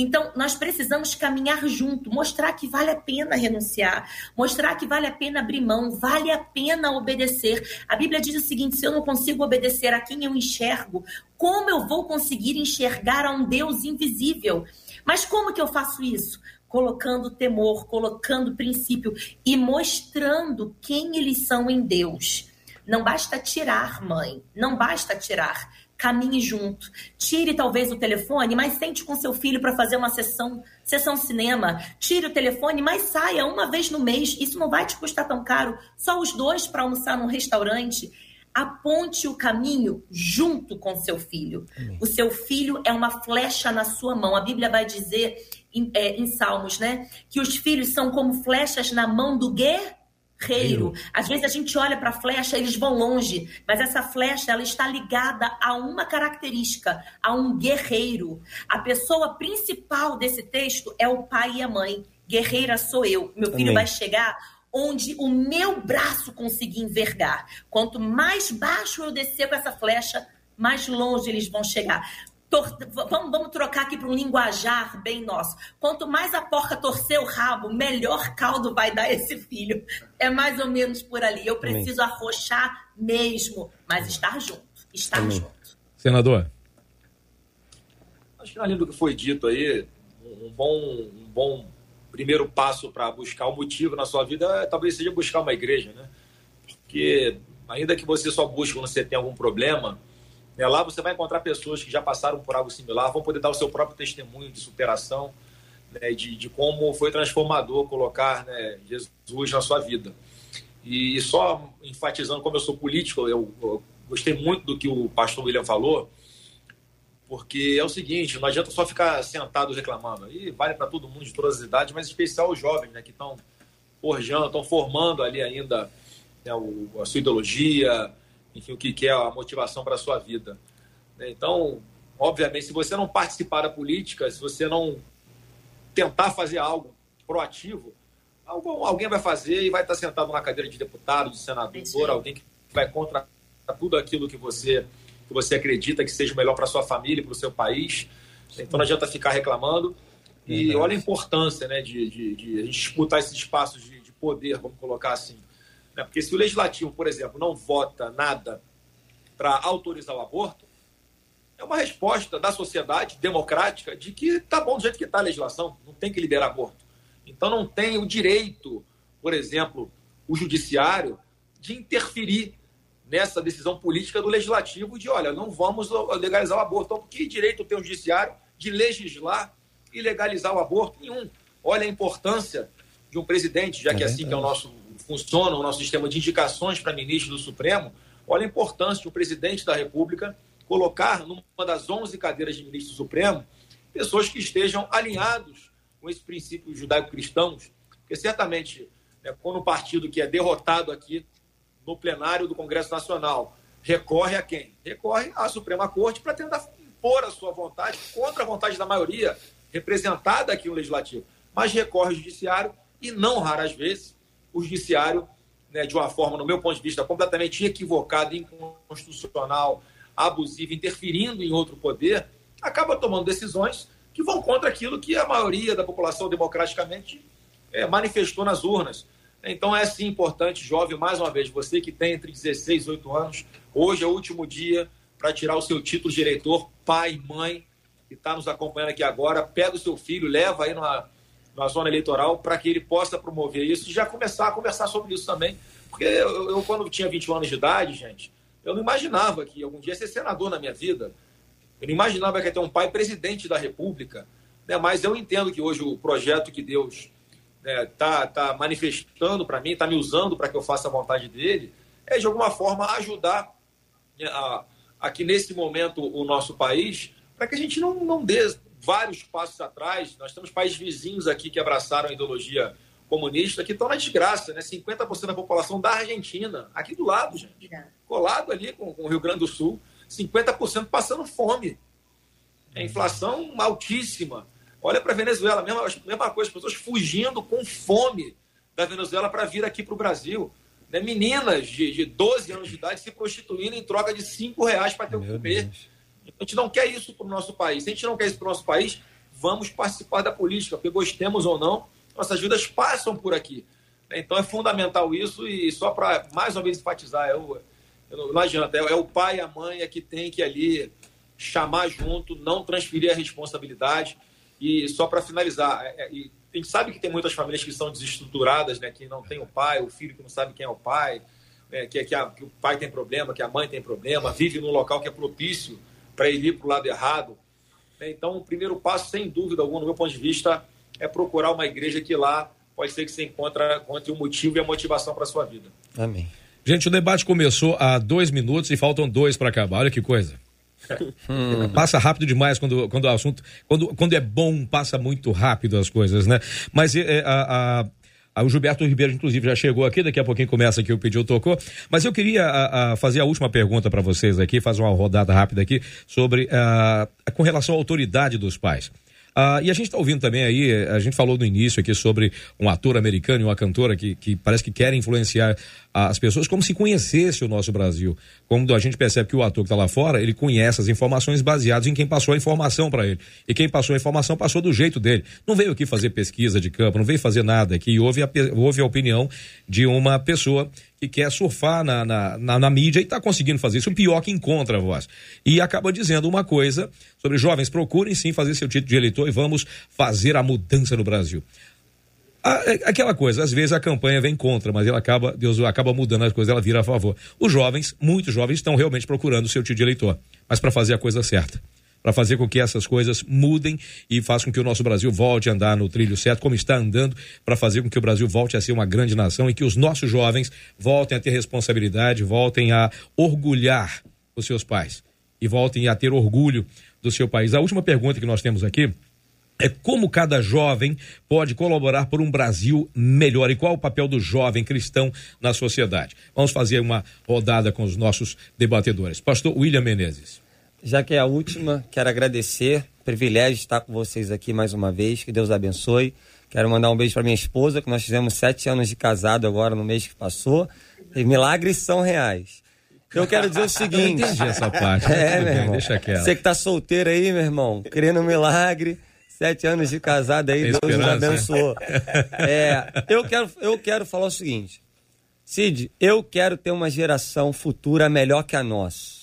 Então, nós precisamos caminhar junto, mostrar que vale a pena renunciar, mostrar que vale a pena abrir mão, vale a pena obedecer. A Bíblia diz o seguinte: se eu não consigo obedecer a quem eu enxergo, como eu vou conseguir enxergar a um Deus invisível? Mas como que eu faço isso? Colocando temor, colocando princípio e mostrando quem eles são em Deus. Não basta tirar, mãe, não basta tirar caminhe junto. Tire talvez o telefone, mas sente com seu filho para fazer uma sessão, sessão cinema. Tire o telefone, mas saia uma vez no mês. Isso não vai te custar tão caro. Só os dois para almoçar num restaurante. Aponte o caminho junto com seu filho. Amém. O seu filho é uma flecha na sua mão. A Bíblia vai dizer em, é, em Salmos, né? Que os filhos são como flechas na mão do guerreiro guerreiro. Às vezes a gente olha para a flecha, eles vão longe, mas essa flecha ela está ligada a uma característica, a um guerreiro. A pessoa principal desse texto é o pai e a mãe. Guerreira sou eu. Meu filho Amém. vai chegar onde o meu braço conseguir envergar. Quanto mais baixo eu descer com essa flecha, mais longe eles vão chegar. Tor... Vamos, vamos, trocar aqui para um linguajar bem nosso. Quanto mais a porca torcer o rabo, melhor caldo vai dar esse filho. É mais ou menos por ali. Eu preciso Amém. arrochar mesmo, mas estar junto. Estar Amém. junto. Senador. Acho que além do que foi dito aí, um bom, um bom primeiro passo para buscar o um motivo na sua vida é, talvez seja buscar uma igreja, né? Porque ainda que você só busque quando você tem algum problema? Lá você vai encontrar pessoas que já passaram por algo similar, vão poder dar o seu próprio testemunho de superação, né? de, de como foi transformador colocar né, Jesus na sua vida. E só enfatizando, como eu sou político, eu, eu gostei muito do que o pastor William falou, porque é o seguinte, não adianta só ficar sentado reclamando. Aí vale para todo mundo de todas as idades, mas em especial os jovens, né, que estão forjando, estão formando ali ainda né, o, a sua ideologia, enfim, o que é a motivação para a sua vida. Né? Então, obviamente, se você não participar da política, se você não tentar fazer algo proativo, alguém vai fazer e vai estar sentado na cadeira de deputado, de senador, alguém que vai contra tudo aquilo que você que você acredita que seja melhor para sua família, para o seu país. Então não adianta ficar reclamando. E olha a importância né, de, de, de a gente disputar esses espaços de, de poder, vamos colocar assim. Né? Porque se o legislativo, por exemplo, não vota nada para autorizar o aborto, é uma resposta da sociedade democrática de que está bom do jeito que está a legislação, não tem que liberar aborto. Então não tem o direito, por exemplo, o judiciário de interferir nessa decisão política do legislativo de, olha, não vamos legalizar o aborto. Então, que direito tem o judiciário de legislar e legalizar o aborto? Nenhum. Olha a importância de um presidente, já que é assim que é o nosso funciona o nosso sistema de indicações para ministro do Supremo, olha a importância de um presidente da República colocar numa das 11 cadeiras de ministro do Supremo pessoas que estejam alinhados com esses princípios judaico-cristãos, porque certamente né, quando um partido que é derrotado aqui no plenário do Congresso Nacional recorre a quem? Recorre à Suprema Corte para tentar impor a sua vontade contra a vontade da maioria representada aqui no Legislativo, mas recorre ao Judiciário e não raras vezes o Judiciário, né, de uma forma, no meu ponto de vista, completamente equivocada, inconstitucional, abusiva, interferindo em outro poder, acaba tomando decisões que vão contra aquilo que a maioria da população democraticamente é, manifestou nas urnas. Então é sim importante, jovem, mais uma vez, você que tem entre 16 e 18 anos, hoje é o último dia para tirar o seu título de eleitor, pai, mãe, que está nos acompanhando aqui agora, pega o seu filho, leva aí numa, numa zona eleitoral para que ele possa promover isso e já começar a conversar sobre isso também. Porque eu, eu, quando tinha 21 anos de idade, gente, eu não imaginava que algum dia ia ser senador na minha vida. Eu não imaginava que ia ter um pai presidente da República. Né? Mas eu entendo que hoje o projeto que Deus está né, tá, tá manifestando para mim, está me usando para que eu faça a vontade dele, é de alguma forma ajudar né, aqui nesse momento o nosso país, para que a gente não, não dê vários passos atrás. Nós temos países vizinhos aqui que abraçaram a ideologia comunista que estão na desgraça, né? 50% da população da Argentina, aqui do lado, gente. Colado ali com, com o Rio Grande do Sul, 50% passando fome. A inflação altíssima. Olha para a Venezuela, mesma, mesma coisa, as pessoas fugindo com fome da Venezuela para vir aqui para o Brasil. Né? Meninas de, de 12 anos de idade se prostituindo em troca de 5 reais para ter o que comer. A gente não quer isso para o nosso país. Se a gente não quer isso para o nosso país, vamos participar da política, porque gostemos ou não, nossas vidas passam por aqui. Então é fundamental isso e só para mais uma vez enfatizar, eu, eu não adianta, é, é, o pai e a mãe é que tem que ali chamar junto, não transferir a responsabilidade. E só para finalizar, é, é, a gente sabe que tem muitas famílias que são desestruturadas, né, que não tem o pai, o filho que não sabe quem é o pai, é, que, que, a, que, o pai tem problema, que a mãe tem problema, vive num local que é propício para ele ir para o lado errado. Então, o primeiro passo, sem dúvida alguma, no meu ponto de vista, é procurar uma igreja que lá pode ser que você encontre, encontre o motivo e a motivação para a sua vida. Amém. Gente, o debate começou há dois minutos e faltam dois para acabar. Olha que coisa. Hum. Passa rápido demais quando, quando o assunto. Quando, quando é bom, passa muito rápido as coisas, né? Mas é, a, a, o Gilberto Ribeiro, inclusive, já chegou aqui, daqui a pouquinho começa aqui o pedido tocou. Mas eu queria a, a fazer a última pergunta para vocês aqui, fazer uma rodada rápida aqui, sobre com relação à autoridade dos pais. Ah, e a gente está ouvindo também aí, a gente falou no início aqui sobre um ator americano e uma cantora que, que parece que querem influenciar as pessoas como se conhecesse o nosso Brasil. Quando a gente percebe que o ator que está lá fora, ele conhece as informações baseadas em quem passou a informação para ele. E quem passou a informação passou do jeito dele. Não veio aqui fazer pesquisa de campo, não veio fazer nada aqui. Houve a, houve a opinião de uma pessoa que quer surfar na, na, na, na mídia e está conseguindo fazer isso, o pior que encontra a voz. E acaba dizendo uma coisa sobre jovens, procurem sim fazer seu título de eleitor e vamos fazer a mudança no Brasil. É, aquela coisa, às vezes a campanha vem contra, mas ela acaba, Deus acaba mudando as coisas, ela vira a favor. Os jovens, muitos jovens, estão realmente procurando o seu título de eleitor, mas para fazer a coisa certa para fazer com que essas coisas mudem e façam com que o nosso Brasil volte a andar no trilho certo, como está andando, para fazer com que o Brasil volte a ser uma grande nação e que os nossos jovens voltem a ter responsabilidade, voltem a orgulhar os seus pais e voltem a ter orgulho do seu país. A última pergunta que nós temos aqui é como cada jovem pode colaborar por um Brasil melhor e qual o papel do jovem cristão na sociedade. Vamos fazer uma rodada com os nossos debatedores. Pastor William Menezes. Já que é a última, quero agradecer, privilégio estar com vocês aqui mais uma vez, que Deus abençoe. Quero mandar um beijo para minha esposa, que nós fizemos sete anos de casado agora no mês que passou. E milagres são reais. Eu quero dizer o seguinte. Eu entendi essa parte. É, meu irmão. Deixa quieto. Você que tá solteiro aí, meu irmão, querendo um milagre. Sete anos de casado aí, Tem Deus nos abençoou. É, eu, quero, eu quero falar o seguinte. Cid, eu quero ter uma geração futura melhor que a nossa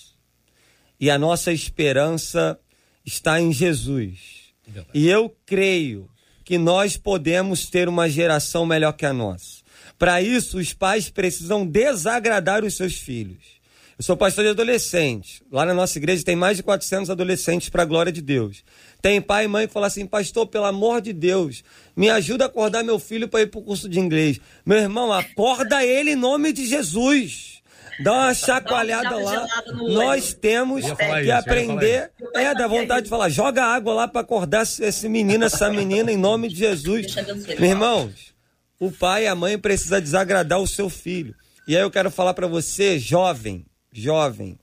e a nossa esperança está em Jesus. E eu creio que nós podemos ter uma geração melhor que a nossa. Para isso, os pais precisam desagradar os seus filhos. Eu sou pastor de adolescentes. Lá na nossa igreja tem mais de 400 adolescentes para a glória de Deus. Tem pai e mãe que falam assim: Pastor, pelo amor de Deus, me ajuda a acordar meu filho para ir para o curso de inglês. Meu irmão, acorda ele em nome de Jesus. Dá uma chacoalhada lá. Nós temos que isso, aprender. É, dá vontade de falar: joga água lá para acordar esse menino, essa menina, em nome de Jesus. Meus irmãos, o pai e a mãe precisam desagradar o seu filho. E aí eu quero falar para você, jovem, jovem,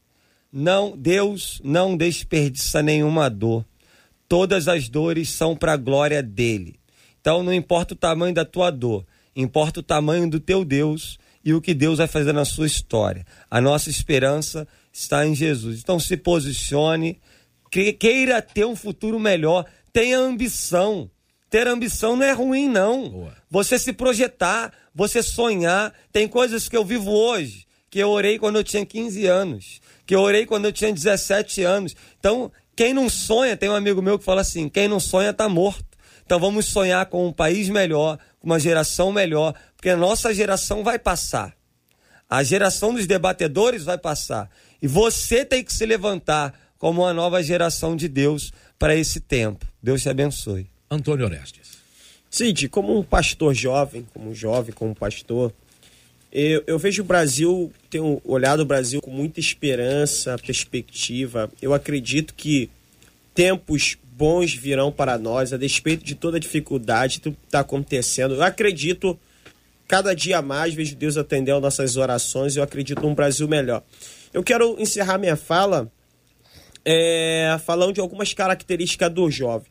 não Deus não desperdiça nenhuma dor. Todas as dores são para a glória dele. Então não importa o tamanho da tua dor, importa o tamanho do teu Deus e o que Deus vai fazer na sua história. A nossa esperança está em Jesus. Então se posicione, queira ter um futuro melhor, tenha ambição. Ter ambição não é ruim, não. Boa. Você se projetar, você sonhar. Tem coisas que eu vivo hoje que eu orei quando eu tinha 15 anos, que eu orei quando eu tinha 17 anos. Então, quem não sonha, tem um amigo meu que fala assim: quem não sonha está morto. Então vamos sonhar com um país melhor, com uma geração melhor, porque a nossa geração vai passar. A geração dos debatedores vai passar. E você tem que se levantar como uma nova geração de Deus para esse tempo. Deus te abençoe. Antônio Orestes. Cid, como um pastor jovem, como um jovem, como um pastor, eu, eu, vejo o Brasil, tenho olhado o Brasil com muita esperança, perspectiva. Eu acredito que tempos bons virão para nós, a despeito de toda a dificuldade que está acontecendo. Eu acredito, cada dia mais, vejo Deus atender às nossas orações. Eu acredito num Brasil melhor. Eu quero encerrar minha fala é, falando de algumas características do jovem.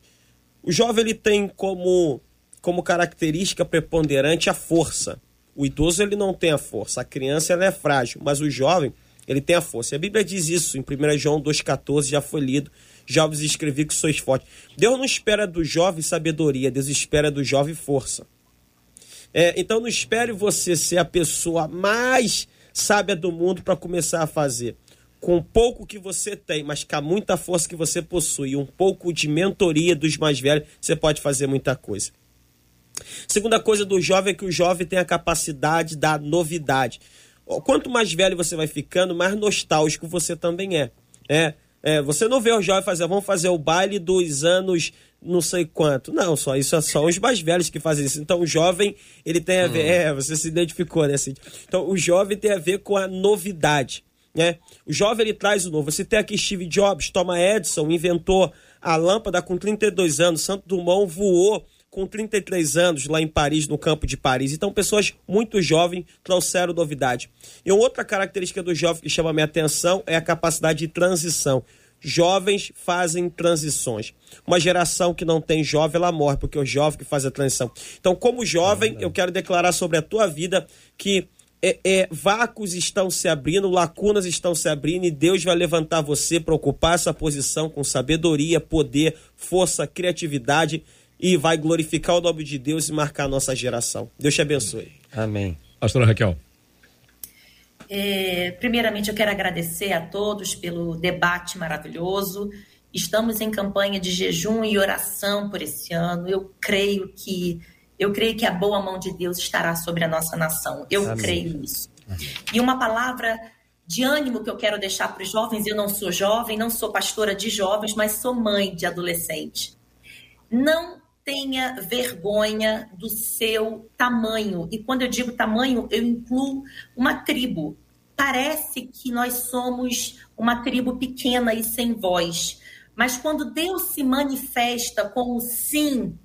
O jovem ele tem como, como característica preponderante a força. O idoso ele não tem a força, a criança ela é frágil, mas o jovem ele tem a força. A Bíblia diz isso em 1 João 2,14, já foi lido. Jovens escrevi que sois fortes. Deus não espera do jovem sabedoria, Deus espera do jovem força. É, então não espere você ser a pessoa mais sábia do mundo para começar a fazer. Com pouco que você tem, mas com muita força que você possui, um pouco de mentoria dos mais velhos, você pode fazer muita coisa. Segunda coisa do jovem é que o jovem tem a capacidade da novidade. Quanto mais velho você vai ficando, mais nostálgico você também é. É, é você não vê o jovem fazer, vamos fazer o baile dos anos não sei quanto. Não, só isso é só os mais velhos que fazem isso. Então o jovem, ele tem a ver, hum. é, você se identificou, né, Cid? Então o jovem tem a ver com a novidade, né? O jovem ele traz o novo. Você tem aqui Steve Jobs, Thomas Edison inventou a lâmpada com 32 anos, Santo Dumont voou com 33 anos lá em Paris, no campo de Paris. Então, pessoas muito jovens trouxeram novidade. E outra característica do jovem que chama a minha atenção é a capacidade de transição. Jovens fazem transições. Uma geração que não tem jovem, ela morre, porque é o jovem que faz a transição. Então, como jovem, é eu quero declarar sobre a tua vida que é, é, vácuos estão se abrindo, lacunas estão se abrindo e Deus vai levantar você para ocupar essa posição com sabedoria, poder, força, criatividade e vai glorificar o nome de Deus e marcar a nossa geração. Deus te abençoe. Amém. Pastora Raquel. É, primeiramente, eu quero agradecer a todos pelo debate maravilhoso. Estamos em campanha de jejum e oração por esse ano. Eu creio que eu creio que a boa mão de Deus estará sobre a nossa nação. Eu Amém. creio nisso. E uma palavra de ânimo que eu quero deixar para os jovens. Eu não sou jovem, não sou pastora de jovens, mas sou mãe de adolescente. Não tenha vergonha do seu tamanho. E quando eu digo tamanho, eu incluo uma tribo. Parece que nós somos uma tribo pequena e sem voz. Mas quando Deus se manifesta com o sim,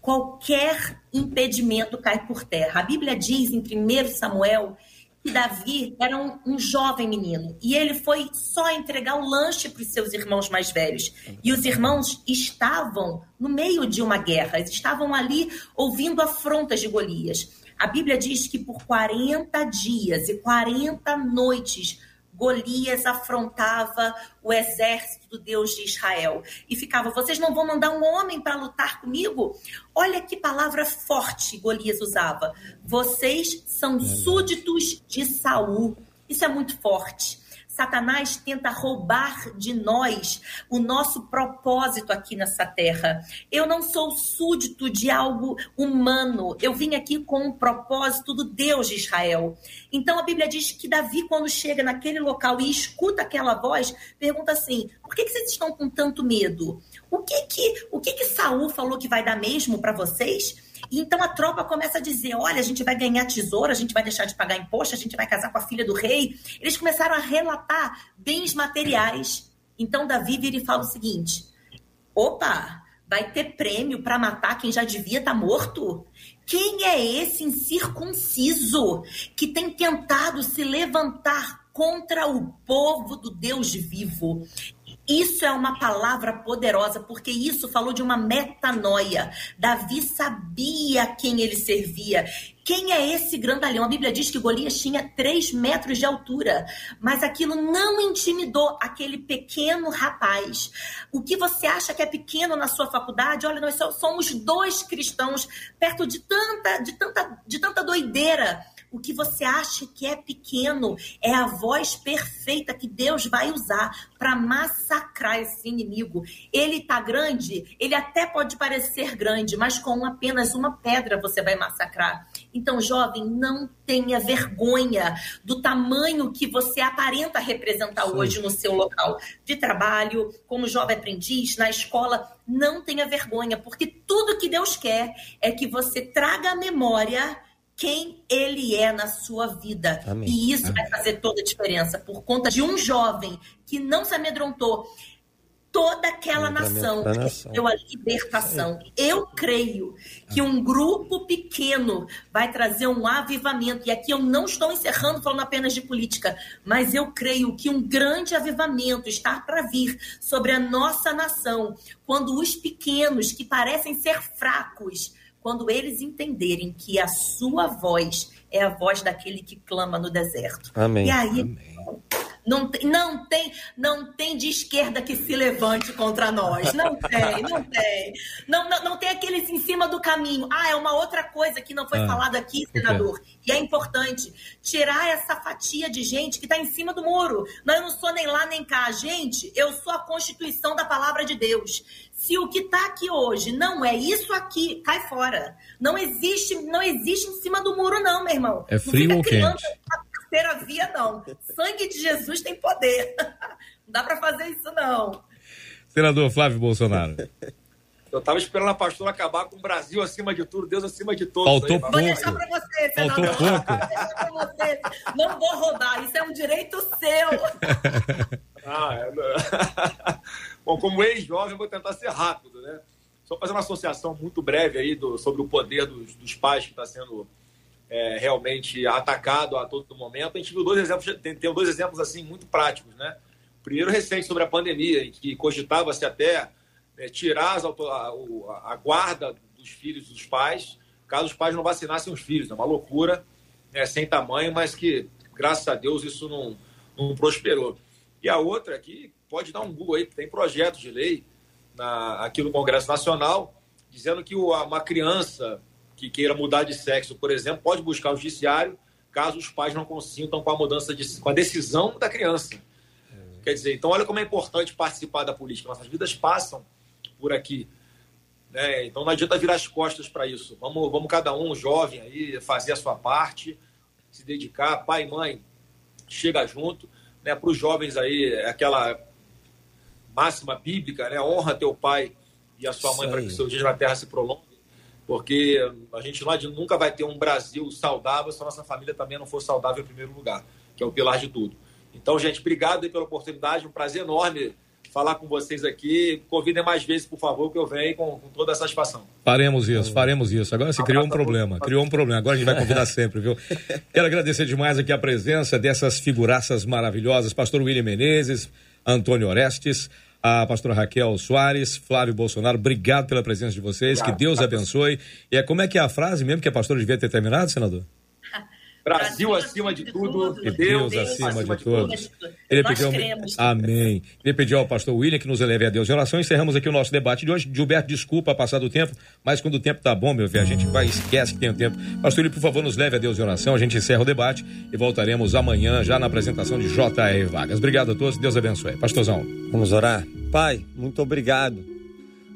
qualquer impedimento cai por terra. A Bíblia diz em 1 Samuel que Davi era um, um, jovem menino e ele foi só entregar o lanche para os seus irmãos mais velhos. E os irmãos estavam no meio de uma guerra, estavam ali ouvindo afrontas de Golias. A Bíblia diz que por 40 dias e 40 noites Golias afrontava o exército do Deus de Israel e ficava: vocês não vão mandar um homem para lutar comigo? Olha que palavra forte Golias usava. Vocês são súditos de Saul. Isso é muito forte. Satanás tenta roubar de nós o nosso propósito aqui nessa terra. Eu não sou súdito de algo humano. Eu vim aqui com um propósito do Deus de Israel. Então a Bíblia diz que Davi, quando chega naquele local e escuta aquela voz, pergunta assim: por que, que vocês estão com tanto medo? O que que, o que, que Saul falou que vai dar mesmo para vocês? Então a tropa começa a dizer: olha, a gente vai ganhar tesouro, a gente vai deixar de pagar imposto, a gente vai casar com a filha do rei. Eles começaram a relatar bens materiais. Então Davi vira e fala o seguinte: opa, vai ter prêmio para matar quem já devia estar tá morto? Quem é esse incircunciso que tem tentado se levantar contra o povo do Deus vivo? Isso é uma palavra poderosa, porque isso falou de uma metanoia. Davi sabia quem ele servia. Quem é esse grandalhão? A Bíblia diz que Golias tinha três metros de altura, mas aquilo não intimidou aquele pequeno rapaz. O que você acha que é pequeno na sua faculdade? Olha, nós somos dois cristãos perto de tanta, de tanta, de tanta doideira. O que você acha que é pequeno é a voz perfeita que Deus vai usar para massacrar esse inimigo. Ele está grande, ele até pode parecer grande, mas com apenas uma pedra você vai massacrar. Então, jovem, não tenha vergonha do tamanho que você aparenta representar Sim. hoje no seu local de trabalho, como jovem aprendiz, na escola. Não tenha vergonha, porque tudo que Deus quer é que você traga a memória quem ele é na sua vida. Amém. E isso Amém. vai fazer toda a diferença. Por conta de um jovem que não se amedrontou, toda aquela nação recebeu a libertação. Eu creio que um grupo pequeno vai trazer um avivamento. E aqui eu não estou encerrando falando apenas de política, mas eu creio que um grande avivamento está para vir sobre a nossa nação, quando os pequenos que parecem ser fracos quando eles entenderem que a sua voz é a voz daquele que clama no deserto. Amém. E aí, Amém. Não, não, tem, não tem de esquerda que se levante contra nós. Não tem, não tem. Não, não, não tem aqueles em cima do caminho. Ah, é uma outra coisa que não foi ah, falada aqui, senador. E é importante tirar essa fatia de gente que está em cima do muro. Não, eu não sou nem lá nem cá. Gente, eu sou a constituição da palavra de Deus. Se o que está aqui hoje não é isso aqui, cai fora. Não existe, não existe em cima do muro, não, meu irmão. É frio ou quente? Terceira via, não. Sangue de Jesus tem poder. Não dá para fazer isso, não. Senador Flávio Bolsonaro. Eu tava esperando a pastora acabar com o Brasil acima de tudo, Deus acima de todos. Faltou aí, pouco. Vou deixar pra você, senador. Faltou pouco. Vou você. Não vou roubar, isso é um direito seu. ah, é... Bom, como ex-jovem, eu vou tentar ser rápido, né? Só fazer uma associação muito breve aí do, sobre o poder dos, dos pais que está sendo é, realmente atacado a todo momento. A gente viu dois exemplos, tem, tem dois exemplos assim muito práticos, né? Primeiro recente sobre a pandemia, em que cogitava-se até é, tirar as, a, a, guarda dos filhos dos pais, caso os pais não vacinassem os filhos. É uma loucura, né, sem tamanho, mas que, graças a Deus, isso não, não prosperou. E a outra aqui, pode dar um Google aí, tem projetos de lei na, aqui no Congresso Nacional, dizendo que uma criança que queira mudar de sexo, por exemplo, pode buscar o judiciário caso os pais não consintam com a mudança de, com a decisão da criança. É. Quer dizer, então olha como é importante participar da política. Nossas vidas passam por aqui. Né? Então não adianta virar as costas para isso. Vamos, vamos cada um, jovem aí, fazer a sua parte, se dedicar, pai e mãe, chega junto. Né? Para os jovens aí, aquela máxima bíblica, né? honra teu pai e a sua mãe para que o seu dia na terra se prolongue porque a gente nunca vai ter um Brasil saudável se a nossa família também não for saudável em primeiro lugar, que é o pilar de tudo. Então, gente, obrigado pela oportunidade, um prazer enorme falar com vocês aqui. Convidem mais vezes, por favor, que eu venho com, com toda a satisfação. Faremos isso, faremos isso. Agora você criou um problema, criou um problema. Agora a gente vai convidar sempre, viu? Quero agradecer demais aqui a presença dessas figuraças maravilhosas, pastor William Menezes, Antônio Orestes, a pastora Raquel Soares, Flávio Bolsonaro, obrigado pela presença de vocês, obrigado, que Deus abençoe. E é, como é que é a frase mesmo que a pastora devia ter terminado, senador? Brasil acima de tudo. E Deus, Deus acima, acima de, todos. Ele Nós pediu, cremos. Amém. Ele pediu ao pastor William que nos eleve a Deus em oração. Encerramos aqui o nosso debate de hoje. Gilberto, desculpa passar do tempo, mas quando o tempo tá bom, meu filho, a gente vai esquece que tem o tempo. Pastor William, por favor, nos leve a Deus em oração. A gente encerra o debate e voltaremos amanhã já na apresentação de J.R. Vargas. Obrigado a todos. Deus abençoe. Pastorzão. Vamos orar. Pai, muito obrigado.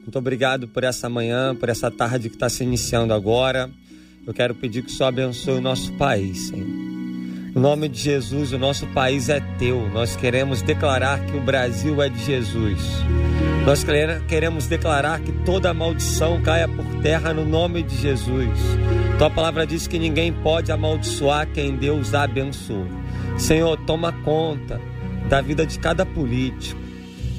Muito obrigado por essa manhã, por essa tarde que está se iniciando agora. Eu quero pedir que o Senhor abençoe o nosso país, Senhor. Em nome de Jesus, o nosso país é teu. Nós queremos declarar que o Brasil é de Jesus. Nós queremos declarar que toda maldição caia por terra no nome de Jesus. Tua palavra diz que ninguém pode amaldiçoar quem Deus abençoou. Senhor, toma conta da vida de cada político.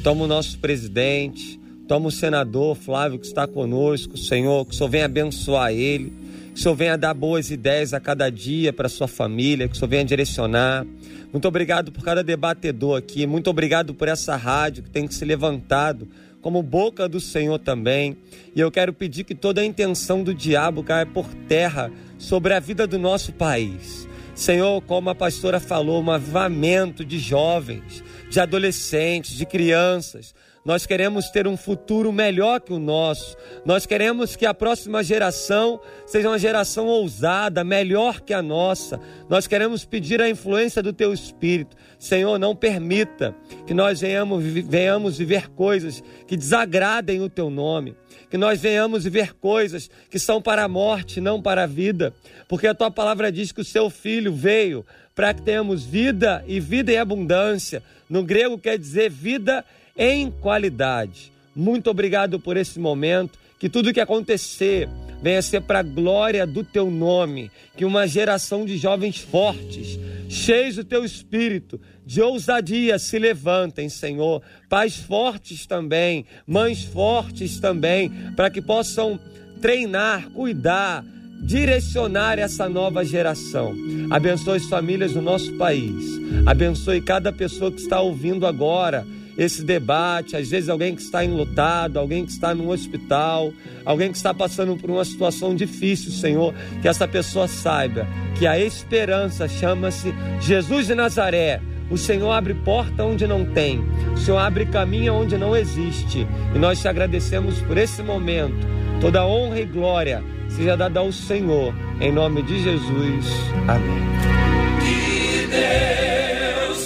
Toma o nosso presidente, toma o senador Flávio que está conosco, Senhor, que o Senhor venha abençoar ele, que o Senhor venha dar boas ideias a cada dia para sua família, que o Senhor venha direcionar. Muito obrigado por cada debatedor aqui, muito obrigado por essa rádio que tem se levantado como boca do Senhor também. E eu quero pedir que toda a intenção do diabo caia por terra sobre a vida do nosso país. Senhor, como a pastora falou, um avamento de jovens, de adolescentes, de crianças nós queremos ter um futuro melhor que o nosso. Nós queremos que a próxima geração seja uma geração ousada, melhor que a nossa. Nós queremos pedir a influência do Teu Espírito. Senhor, não permita que nós venhamos, venhamos viver coisas que desagradem o Teu nome. Que nós venhamos viver coisas que são para a morte, não para a vida. Porque a Tua palavra diz que o Seu Filho veio para que tenhamos vida e vida em abundância. No grego quer dizer vida em qualidade. Muito obrigado por esse momento. Que tudo que acontecer venha ser para a glória do teu nome. Que uma geração de jovens fortes, cheios do teu espírito, de ousadia, se levantem, Senhor. Pais fortes também, mães fortes também, para que possam treinar, cuidar, direcionar essa nova geração. Abençoe as famílias do nosso país. Abençoe cada pessoa que está ouvindo agora esse debate, às vezes alguém que está enlutado, alguém que está no hospital, alguém que está passando por uma situação difícil, Senhor, que essa pessoa saiba que a esperança chama-se Jesus de Nazaré. O Senhor abre porta onde não tem, o Senhor abre caminho onde não existe. E nós te agradecemos por esse momento. Toda honra e glória seja dada ao Senhor, em nome de Jesus. Amém.